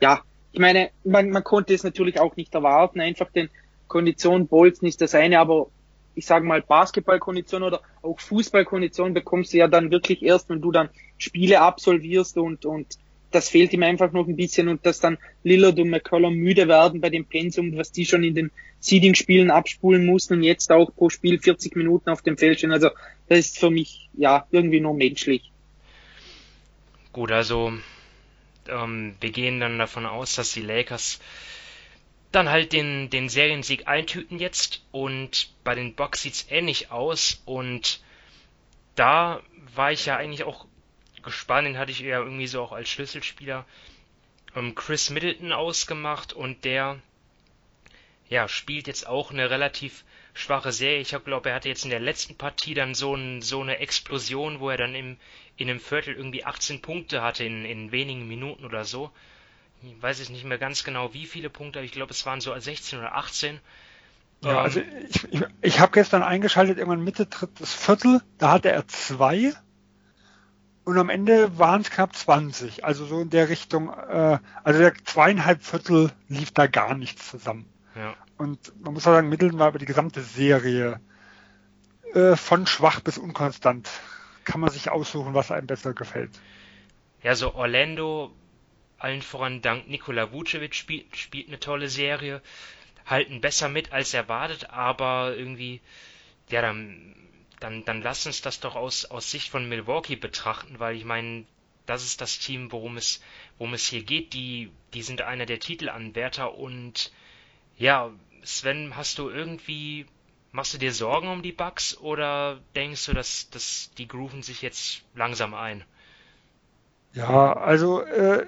ja, ich meine, man, man konnte es natürlich auch nicht erwarten, einfach den Kondition Bolzen ist das eine, aber ich sage mal Basketballkondition oder auch Fußballkondition bekommst du ja dann wirklich erst, wenn du dann Spiele absolvierst und, und das fehlt ihm einfach noch ein bisschen und dass dann Lillard und McCollum müde werden bei dem Pensum, was die schon in den Seeding-Spielen abspulen mussten und jetzt auch pro Spiel 40 Minuten auf dem Feld stehen. Also das ist für mich ja irgendwie nur menschlich. Gut, also ähm, wir gehen dann davon aus, dass die Lakers dann halt den, den Seriensieg eintüten jetzt und bei den Bucks sieht's ähnlich aus und da war ich ja eigentlich auch gespannt, den hatte ich ja irgendwie so auch als Schlüsselspieler ähm, Chris Middleton ausgemacht und der ja spielt jetzt auch eine relativ schwache Serie. Ich glaube, er hatte jetzt in der letzten Partie dann so, ein, so eine Explosion, wo er dann im, in einem Viertel irgendwie 18 Punkte hatte in, in wenigen Minuten oder so. Ich weiß ich nicht mehr ganz genau, wie viele Punkte, aber ich glaube, es waren so 16 oder 18. Ja, ähm, also ich, ich, ich habe gestern eingeschaltet, irgendwann Mitte drittes Viertel, da hatte er zwei und am Ende waren es knapp 20. Also so in der Richtung, äh, also der zweieinhalb Viertel lief da gar nichts zusammen. Ja. Und man muss auch sagen, Middleton war über die gesamte Serie äh, von schwach bis unkonstant. Kann man sich aussuchen, was einem besser gefällt. Ja, so Orlando, allen voran dank Nikola Vucevic, spielt, spielt eine tolle Serie, halten besser mit als erwartet, aber irgendwie, ja, dann, dann, dann lass uns das doch aus, aus Sicht von Milwaukee betrachten, weil ich meine, das ist das Team, worum es, worum es hier geht. Die, die sind einer der Titelanwärter und ja, Sven, hast du irgendwie, machst du dir Sorgen um die Bugs oder denkst du, dass, dass die grooven sich jetzt langsam ein? Ja, also äh,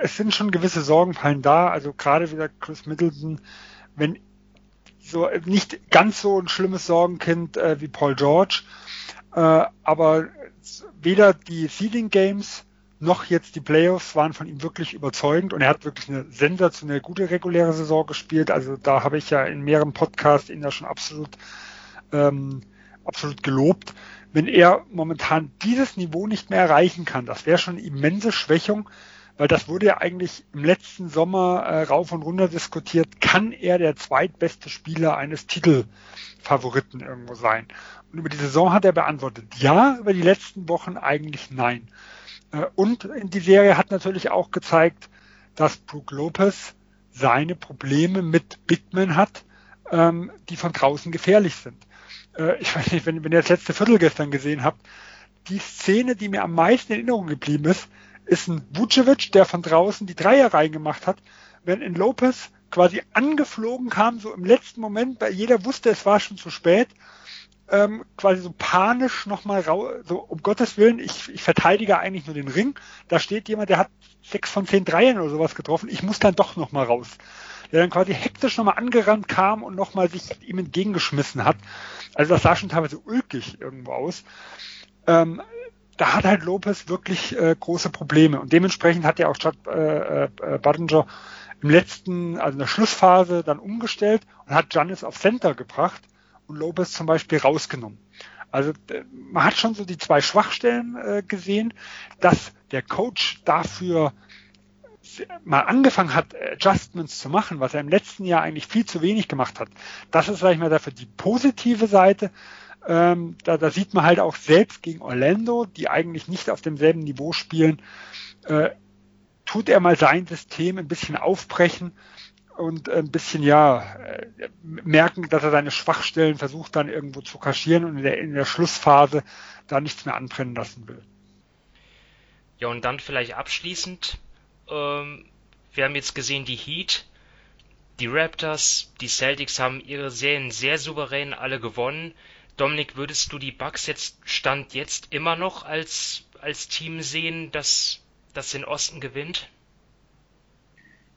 es sind schon gewisse Sorgenfallen da. Also gerade wieder Chris Middleton, wenn so nicht ganz so ein schlimmes Sorgenkind äh, wie Paul George, äh, aber weder die Seeding Games noch jetzt die Playoffs waren von ihm wirklich überzeugend und er hat wirklich eine sensationell gute reguläre Saison gespielt. Also da habe ich ja in mehreren Podcasts ihn ja schon absolut ähm, absolut gelobt wenn er momentan dieses Niveau nicht mehr erreichen kann, das wäre schon eine immense Schwächung, weil das wurde ja eigentlich im letzten Sommer äh, rauf und runter diskutiert, kann er der zweitbeste Spieler eines Titelfavoriten irgendwo sein? Und über die Saison hat er beantwortet, ja, über die letzten Wochen eigentlich nein. Äh, und die Serie hat natürlich auch gezeigt, dass Brook Lopez seine Probleme mit Bigman hat, ähm, die von draußen gefährlich sind äh, ich weiß nicht, wenn, wenn ihr das letzte Viertel gestern gesehen habt, die Szene, die mir am meisten in Erinnerung geblieben ist, ist ein Vucevic, der von draußen die Dreier reingemacht hat, wenn in Lopez quasi angeflogen kam, so im letzten Moment, weil jeder wusste, es war schon zu spät, ähm, quasi so panisch nochmal raus, so um Gottes Willen, ich, ich verteidige eigentlich nur den Ring, da steht jemand, der hat sechs von zehn Dreiern oder sowas getroffen, ich muss dann doch nochmal raus der dann quasi hektisch nochmal angerannt kam und nochmal sich ihm entgegengeschmissen hat. Also das sah schon teilweise ulkig irgendwo aus. Ähm, da hat halt Lopez wirklich äh, große Probleme und dementsprechend hat ja auch Stadt äh, äh, Budinger im letzten, also in der Schlussphase dann umgestellt und hat Giannis auf Center gebracht und Lopez zum Beispiel rausgenommen. Also man hat schon so die zwei Schwachstellen äh, gesehen, dass der Coach dafür mal angefangen hat, Adjustments zu machen, was er im letzten Jahr eigentlich viel zu wenig gemacht hat. Das ist, sag ich mal, dafür die positive Seite. Ähm, da, da sieht man halt auch selbst gegen Orlando, die eigentlich nicht auf demselben Niveau spielen, äh, tut er mal sein System ein bisschen aufbrechen und ein bisschen ja äh, merken, dass er seine Schwachstellen versucht dann irgendwo zu kaschieren und in der, in der Schlussphase da nichts mehr anbrennen lassen will. Ja, und dann vielleicht abschließend ähm, wir haben jetzt gesehen, die Heat, die Raptors, die Celtics haben ihre Serien sehr souverän alle gewonnen. Dominik, würdest du die Bucks jetzt Stand jetzt immer noch als, als Team sehen, das, das den Osten gewinnt?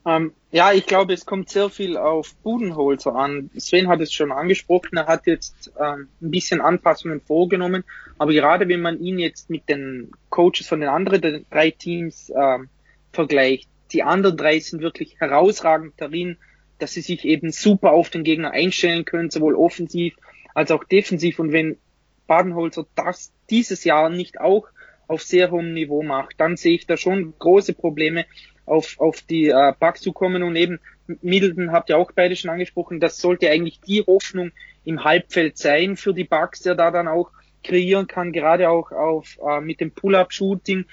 Ähm, ja, ich glaube, es kommt sehr viel auf Budenholzer an. Sven hat es schon angesprochen, er hat jetzt ähm, ein bisschen Anpassungen vorgenommen, aber gerade wenn man ihn jetzt mit den Coaches von den anderen drei Teams ähm, vergleicht. Die anderen drei sind wirklich herausragend darin, dass sie sich eben super auf den Gegner einstellen können, sowohl offensiv als auch defensiv. Und wenn Badenholzer das dieses Jahr nicht auch auf sehr hohem Niveau macht, dann sehe ich da schon große Probleme auf, auf die äh, Bugs zu kommen. Und eben Middleton habt ihr auch beide schon angesprochen, das sollte eigentlich die Hoffnung im Halbfeld sein für die Bugs, der da dann auch kreieren kann, gerade auch auf äh, mit dem Pull-up-Shooting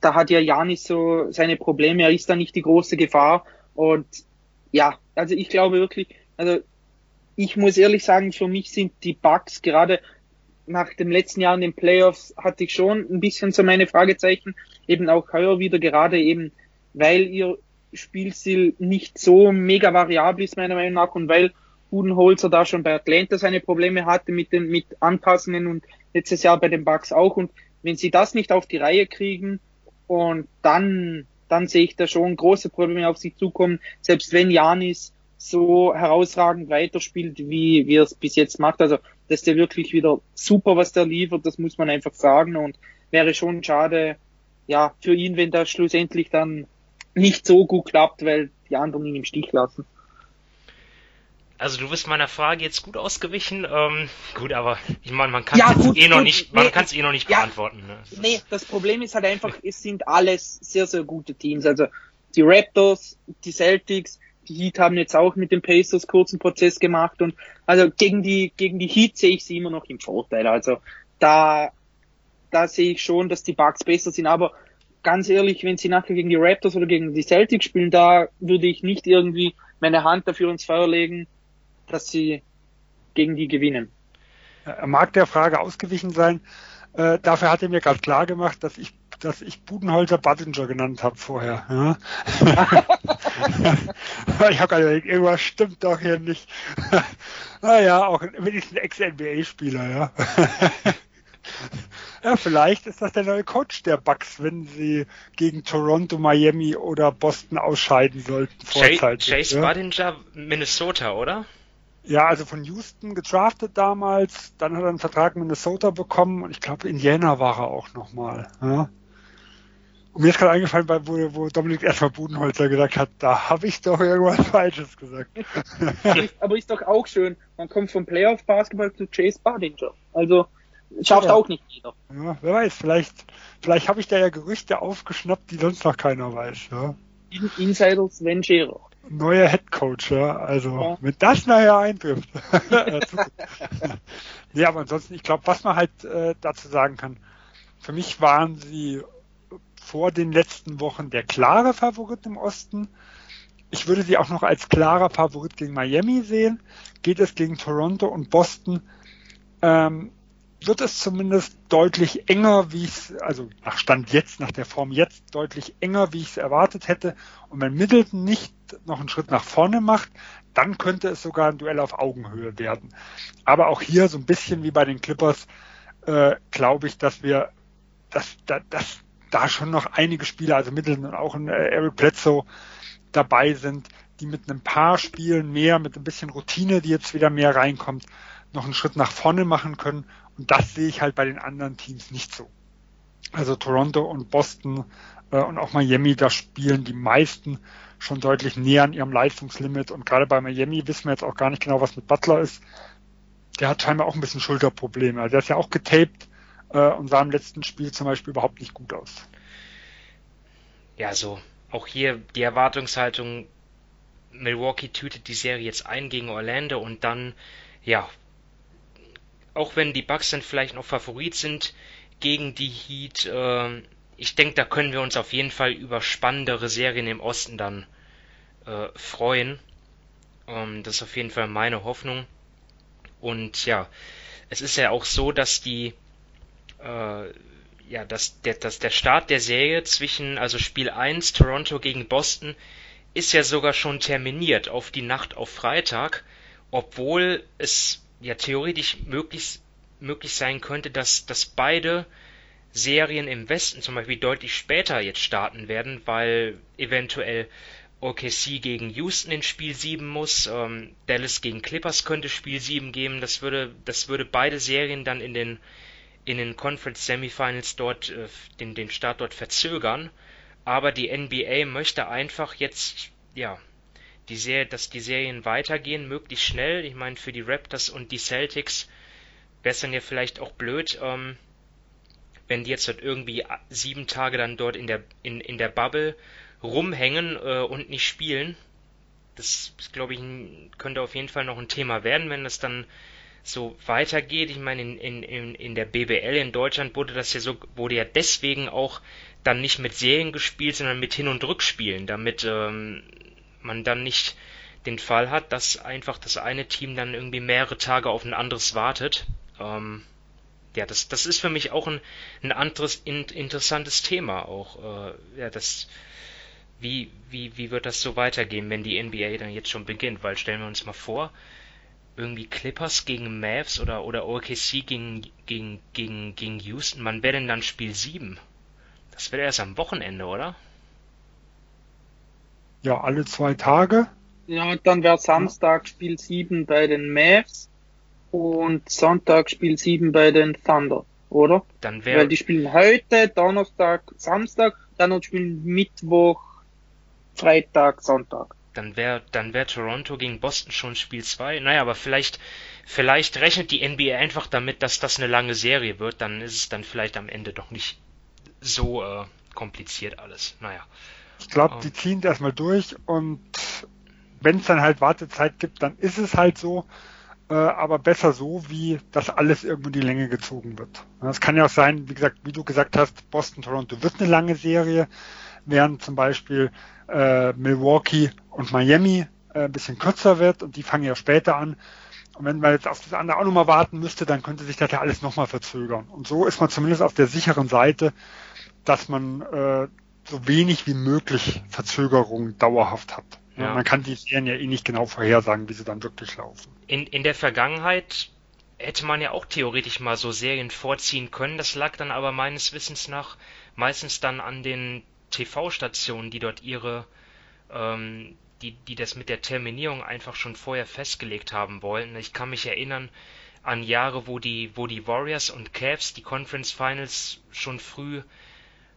da hat ja Janis so seine Probleme, er ist da nicht die große Gefahr. Und ja, also ich glaube wirklich, also ich muss ehrlich sagen, für mich sind die Bugs gerade nach dem letzten Jahr in den Playoffs hatte ich schon ein bisschen so meine Fragezeichen, eben auch heuer wieder gerade eben, weil ihr Spielstil nicht so mega variabel ist meiner Meinung nach und weil Budenholzer da schon bei Atlanta seine Probleme hatte mit den mit Anpassungen und letztes Jahr bei den Bugs auch. Und wenn sie das nicht auf die Reihe kriegen, und dann, dann sehe ich da schon große Probleme auf sich zukommen, selbst wenn Janis so herausragend weiterspielt, wie, er es bis jetzt macht. Also, das ist ja wirklich wieder super, was der liefert, das muss man einfach sagen. Und wäre schon schade, ja, für ihn, wenn da schlussendlich dann nicht so gut klappt, weil die anderen ihn im Stich lassen. Also du bist meiner Frage jetzt gut ausgewichen. Ähm, gut, aber ich meine, man kann es ja, eh noch nicht, man nee, kann es eh noch nicht beantworten. Ne? Das nee, das Problem ist halt einfach, es sind alles sehr, sehr gute Teams. Also die Raptors, die Celtics, die Heat haben jetzt auch mit den Pacers kurzen Prozess gemacht und also gegen die gegen die Heat sehe ich sie immer noch im Vorteil. Also da da sehe ich schon, dass die Bucks besser sind, aber ganz ehrlich, wenn sie nachher gegen die Raptors oder gegen die Celtics spielen, da würde ich nicht irgendwie meine Hand dafür ins Feuer legen, dass sie gegen die gewinnen. Er mag der Frage ausgewichen sein. Äh, dafür hat er mir gerade klar gemacht, dass ich dass ich Budenholzer Buttinger genannt habe vorher. Ja? ich habe gerade überlegt, irgendwas stimmt doch hier nicht. naja, auch wenigstens ein Ex-NBA-Spieler, ja. ja, vielleicht ist das der neue Coach der Bucks, wenn sie gegen Toronto, Miami oder Boston ausscheiden sollten vorzeitig. Chase ja? Buttinger, Minnesota, oder? Ja, also von Houston gedraftet damals, dann hat er einen Vertrag in Minnesota bekommen und ich glaube Indiana war er auch nochmal. Ja? Und mir ist gerade eingefallen, wo, wo Dominik erstmal Budenholzer gesagt hat, da habe ich doch irgendwas Falsches gesagt. Aber ist doch auch schön, man kommt vom Playoff Basketball zu Chase Budinger. Also schafft ja. auch nicht jeder. Ja, wer weiß, vielleicht, vielleicht habe ich da ja Gerüchte aufgeschnappt, die sonst noch keiner weiß. Ja. Insiders Sven Scherer. Neuer Head Coach, ja. Also, ja. wenn das nachher eintrifft. ja, aber ansonsten, ich glaube, was man halt äh, dazu sagen kann, für mich waren sie vor den letzten Wochen der klare Favorit im Osten. Ich würde sie auch noch als klarer Favorit gegen Miami sehen. Geht es gegen Toronto und Boston, ähm, wird es zumindest deutlich enger, wie es, also nach Stand jetzt, nach der Form jetzt, deutlich enger, wie ich es erwartet hätte. Und wenn Middleton nicht noch einen Schritt nach vorne macht, dann könnte es sogar ein Duell auf Augenhöhe werden. Aber auch hier so ein bisschen wie bei den Clippers, äh, glaube ich, dass wir, dass, dass, dass da schon noch einige Spieler, also Middleton und auch ein äh, Eric Bledsoe dabei sind, die mit einem paar Spielen mehr, mit ein bisschen Routine, die jetzt wieder mehr reinkommt, noch einen Schritt nach vorne machen können. Und das sehe ich halt bei den anderen Teams nicht so. Also Toronto und Boston äh, und auch Miami, da spielen die meisten schon deutlich näher an ihrem Leistungslimit. Und gerade bei Miami wissen wir jetzt auch gar nicht genau, was mit Butler ist. Der hat scheinbar auch ein bisschen Schulterprobleme. Also der ist ja auch getaped äh, und sah im letzten Spiel zum Beispiel überhaupt nicht gut aus. Ja, so. Auch hier die Erwartungshaltung, Milwaukee tütet die Serie jetzt ein gegen Orlando und dann, ja, auch wenn die Bucks dann vielleicht noch Favorit sind gegen die Heat, äh, ich denke, da können wir uns auf jeden Fall über spannendere Serien im Osten dann äh, freuen. Ähm, das ist auf jeden Fall meine Hoffnung. Und ja, es ist ja auch so, dass die äh, ja, dass der, dass der Start der Serie zwischen, also Spiel 1, Toronto gegen Boston, ist ja sogar schon terminiert auf die Nacht auf Freitag, obwohl es ja theoretisch möglich, möglich sein könnte, dass, dass beide Serien im Westen zum Beispiel deutlich später jetzt starten werden, weil eventuell OKC gegen Houston in Spiel 7 muss, ähm, Dallas gegen Clippers könnte Spiel 7 geben, das würde, das würde beide Serien dann in den in den Conference Semifinals dort äh, den, den Start dort verzögern. Aber die NBA möchte einfach jetzt, ja, die Serie, dass die Serien weitergehen, möglichst schnell. Ich meine, für die Raptors und die Celtics wäre es dann ja vielleicht auch blöd, ähm, wenn die jetzt dort irgendwie sieben Tage dann dort in der, in, in der Bubble rumhängen äh, und nicht spielen. Das, glaube ich, könnte auf jeden Fall noch ein Thema werden, wenn das dann so weitergeht. Ich meine, in, in, in der BBL in Deutschland wurde das ja so, wurde ja deswegen auch dann nicht mit Serien gespielt, sondern mit Hin- und Rückspielen, damit ähm, man dann nicht den Fall hat, dass einfach das eine Team dann irgendwie mehrere Tage auf ein anderes wartet. Ähm, ja, das, das ist für mich auch ein, ein anderes in, interessantes Thema auch. Äh, ja, das, wie, wie, wie wird das so weitergehen, wenn die NBA dann jetzt schon beginnt? Weil stellen wir uns mal vor, irgendwie Clippers gegen Mavs oder, oder OKC gegen, gegen, gegen, gegen Houston. Wann wäre denn dann Spiel 7? Das wäre erst am Wochenende, oder? Ja, alle zwei Tage. Ja, und dann wäre Samstag Spiel 7 bei den Mavs und Sonntag Spiel 7 bei den Thunder, oder? Dann wäre. Weil die spielen heute, Donnerstag, Samstag, dann noch spielen Mittwoch Freitag, Sonntag. Dann wäre dann wär Toronto gegen Boston schon Spiel 2. Naja, aber vielleicht, vielleicht rechnet die NBA einfach damit, dass das eine lange Serie wird. Dann ist es dann vielleicht am Ende doch nicht so äh, kompliziert alles. Naja. Ich glaube, die ziehen es erstmal durch und wenn es dann halt Wartezeit gibt, dann ist es halt so. Äh, aber besser so, wie das alles irgendwo in die Länge gezogen wird. Es kann ja auch sein, wie gesagt, wie du gesagt hast, Boston-Toronto wird eine lange Serie, während zum Beispiel äh, Milwaukee und Miami äh, ein bisschen kürzer wird und die fangen ja später an. Und wenn man jetzt auf das andere auch nochmal warten müsste, dann könnte sich das ja alles nochmal verzögern. Und so ist man zumindest auf der sicheren Seite, dass man äh, so wenig wie möglich Verzögerung dauerhaft hat. Ja. Man kann die Serien ja eh nicht genau vorhersagen, wie sie dann wirklich laufen. In, in der Vergangenheit hätte man ja auch theoretisch mal so Serien vorziehen können. Das lag dann aber meines Wissens nach meistens dann an den TV-Stationen, die dort ihre, ähm, die, die das mit der Terminierung einfach schon vorher festgelegt haben wollten. Ich kann mich erinnern an Jahre, wo die, wo die Warriors und Cavs die Conference Finals schon früh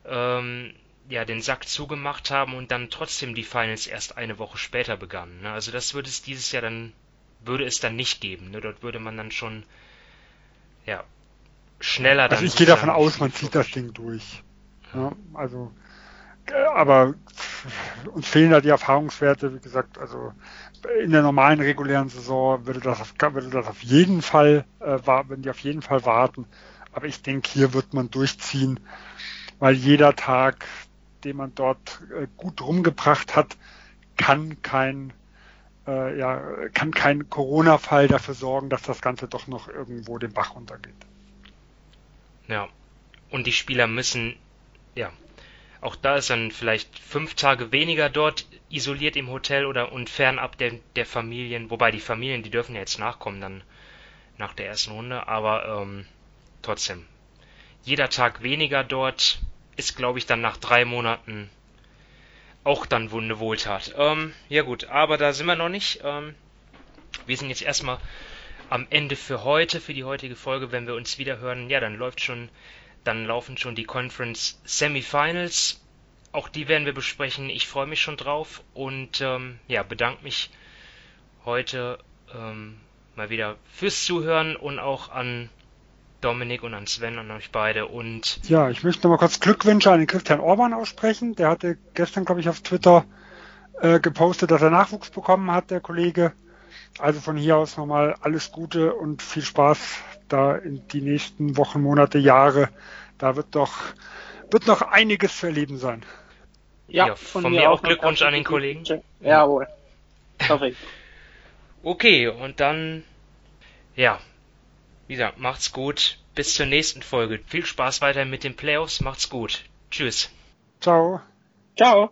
ähm, ja, den Sack zugemacht haben und dann trotzdem die Finals erst eine Woche später begannen. Ne? Also das würde es dieses Jahr dann, würde es dann nicht geben. Ne? Dort würde man dann schon, ja, schneller dann. Also ich gehe davon aus, man zieht das Ding durch. Ja, also, äh, aber uns fehlen da die Erfahrungswerte, wie gesagt, also in der normalen regulären Saison würde das auf, würde das auf jeden Fall, äh, würden die auf jeden Fall warten. Aber ich denke, hier wird man durchziehen, weil jeder Tag den man dort äh, gut rumgebracht hat, kann kein äh, ja, kann kein Corona-Fall dafür sorgen, dass das Ganze doch noch irgendwo den Bach runtergeht. Ja. Und die Spieler müssen, ja, auch da ist dann vielleicht fünf Tage weniger dort isoliert im Hotel oder und fernab der, der Familien, wobei die Familien, die dürfen ja jetzt nachkommen dann nach der ersten Runde, aber ähm, trotzdem. Jeder Tag weniger dort ist, glaube ich, dann nach drei Monaten auch dann eine Wohltat. Ähm, ja gut, aber da sind wir noch nicht. Ähm, wir sind jetzt erstmal am Ende für heute, für die heutige Folge. Wenn wir uns wieder hören, ja, dann läuft schon, dann laufen schon die Conference Semifinals. Auch die werden wir besprechen. Ich freue mich schon drauf und ähm, ja, bedanke mich heute ähm, mal wieder fürs Zuhören und auch an Dominik und an Sven, an euch beide und. Ja, ich möchte nochmal kurz Glückwünsche an den Christian Orban aussprechen. Der hatte gestern, glaube ich, auf Twitter äh, gepostet, dass er Nachwuchs bekommen hat, der Kollege. Also von hier aus nochmal alles Gute und viel Spaß da in die nächsten Wochen, Monate, Jahre. Da wird doch, wird noch einiges zu erleben sein. Ja, ja von, von, mir, auch Glückwunsch an den Kollegen. Jawohl. Okay, und dann, ja, wie gesagt, macht's gut. Bis zur nächsten Folge. Viel Spaß weiter mit den Playoffs. Macht's gut. Tschüss. Ciao. Ciao.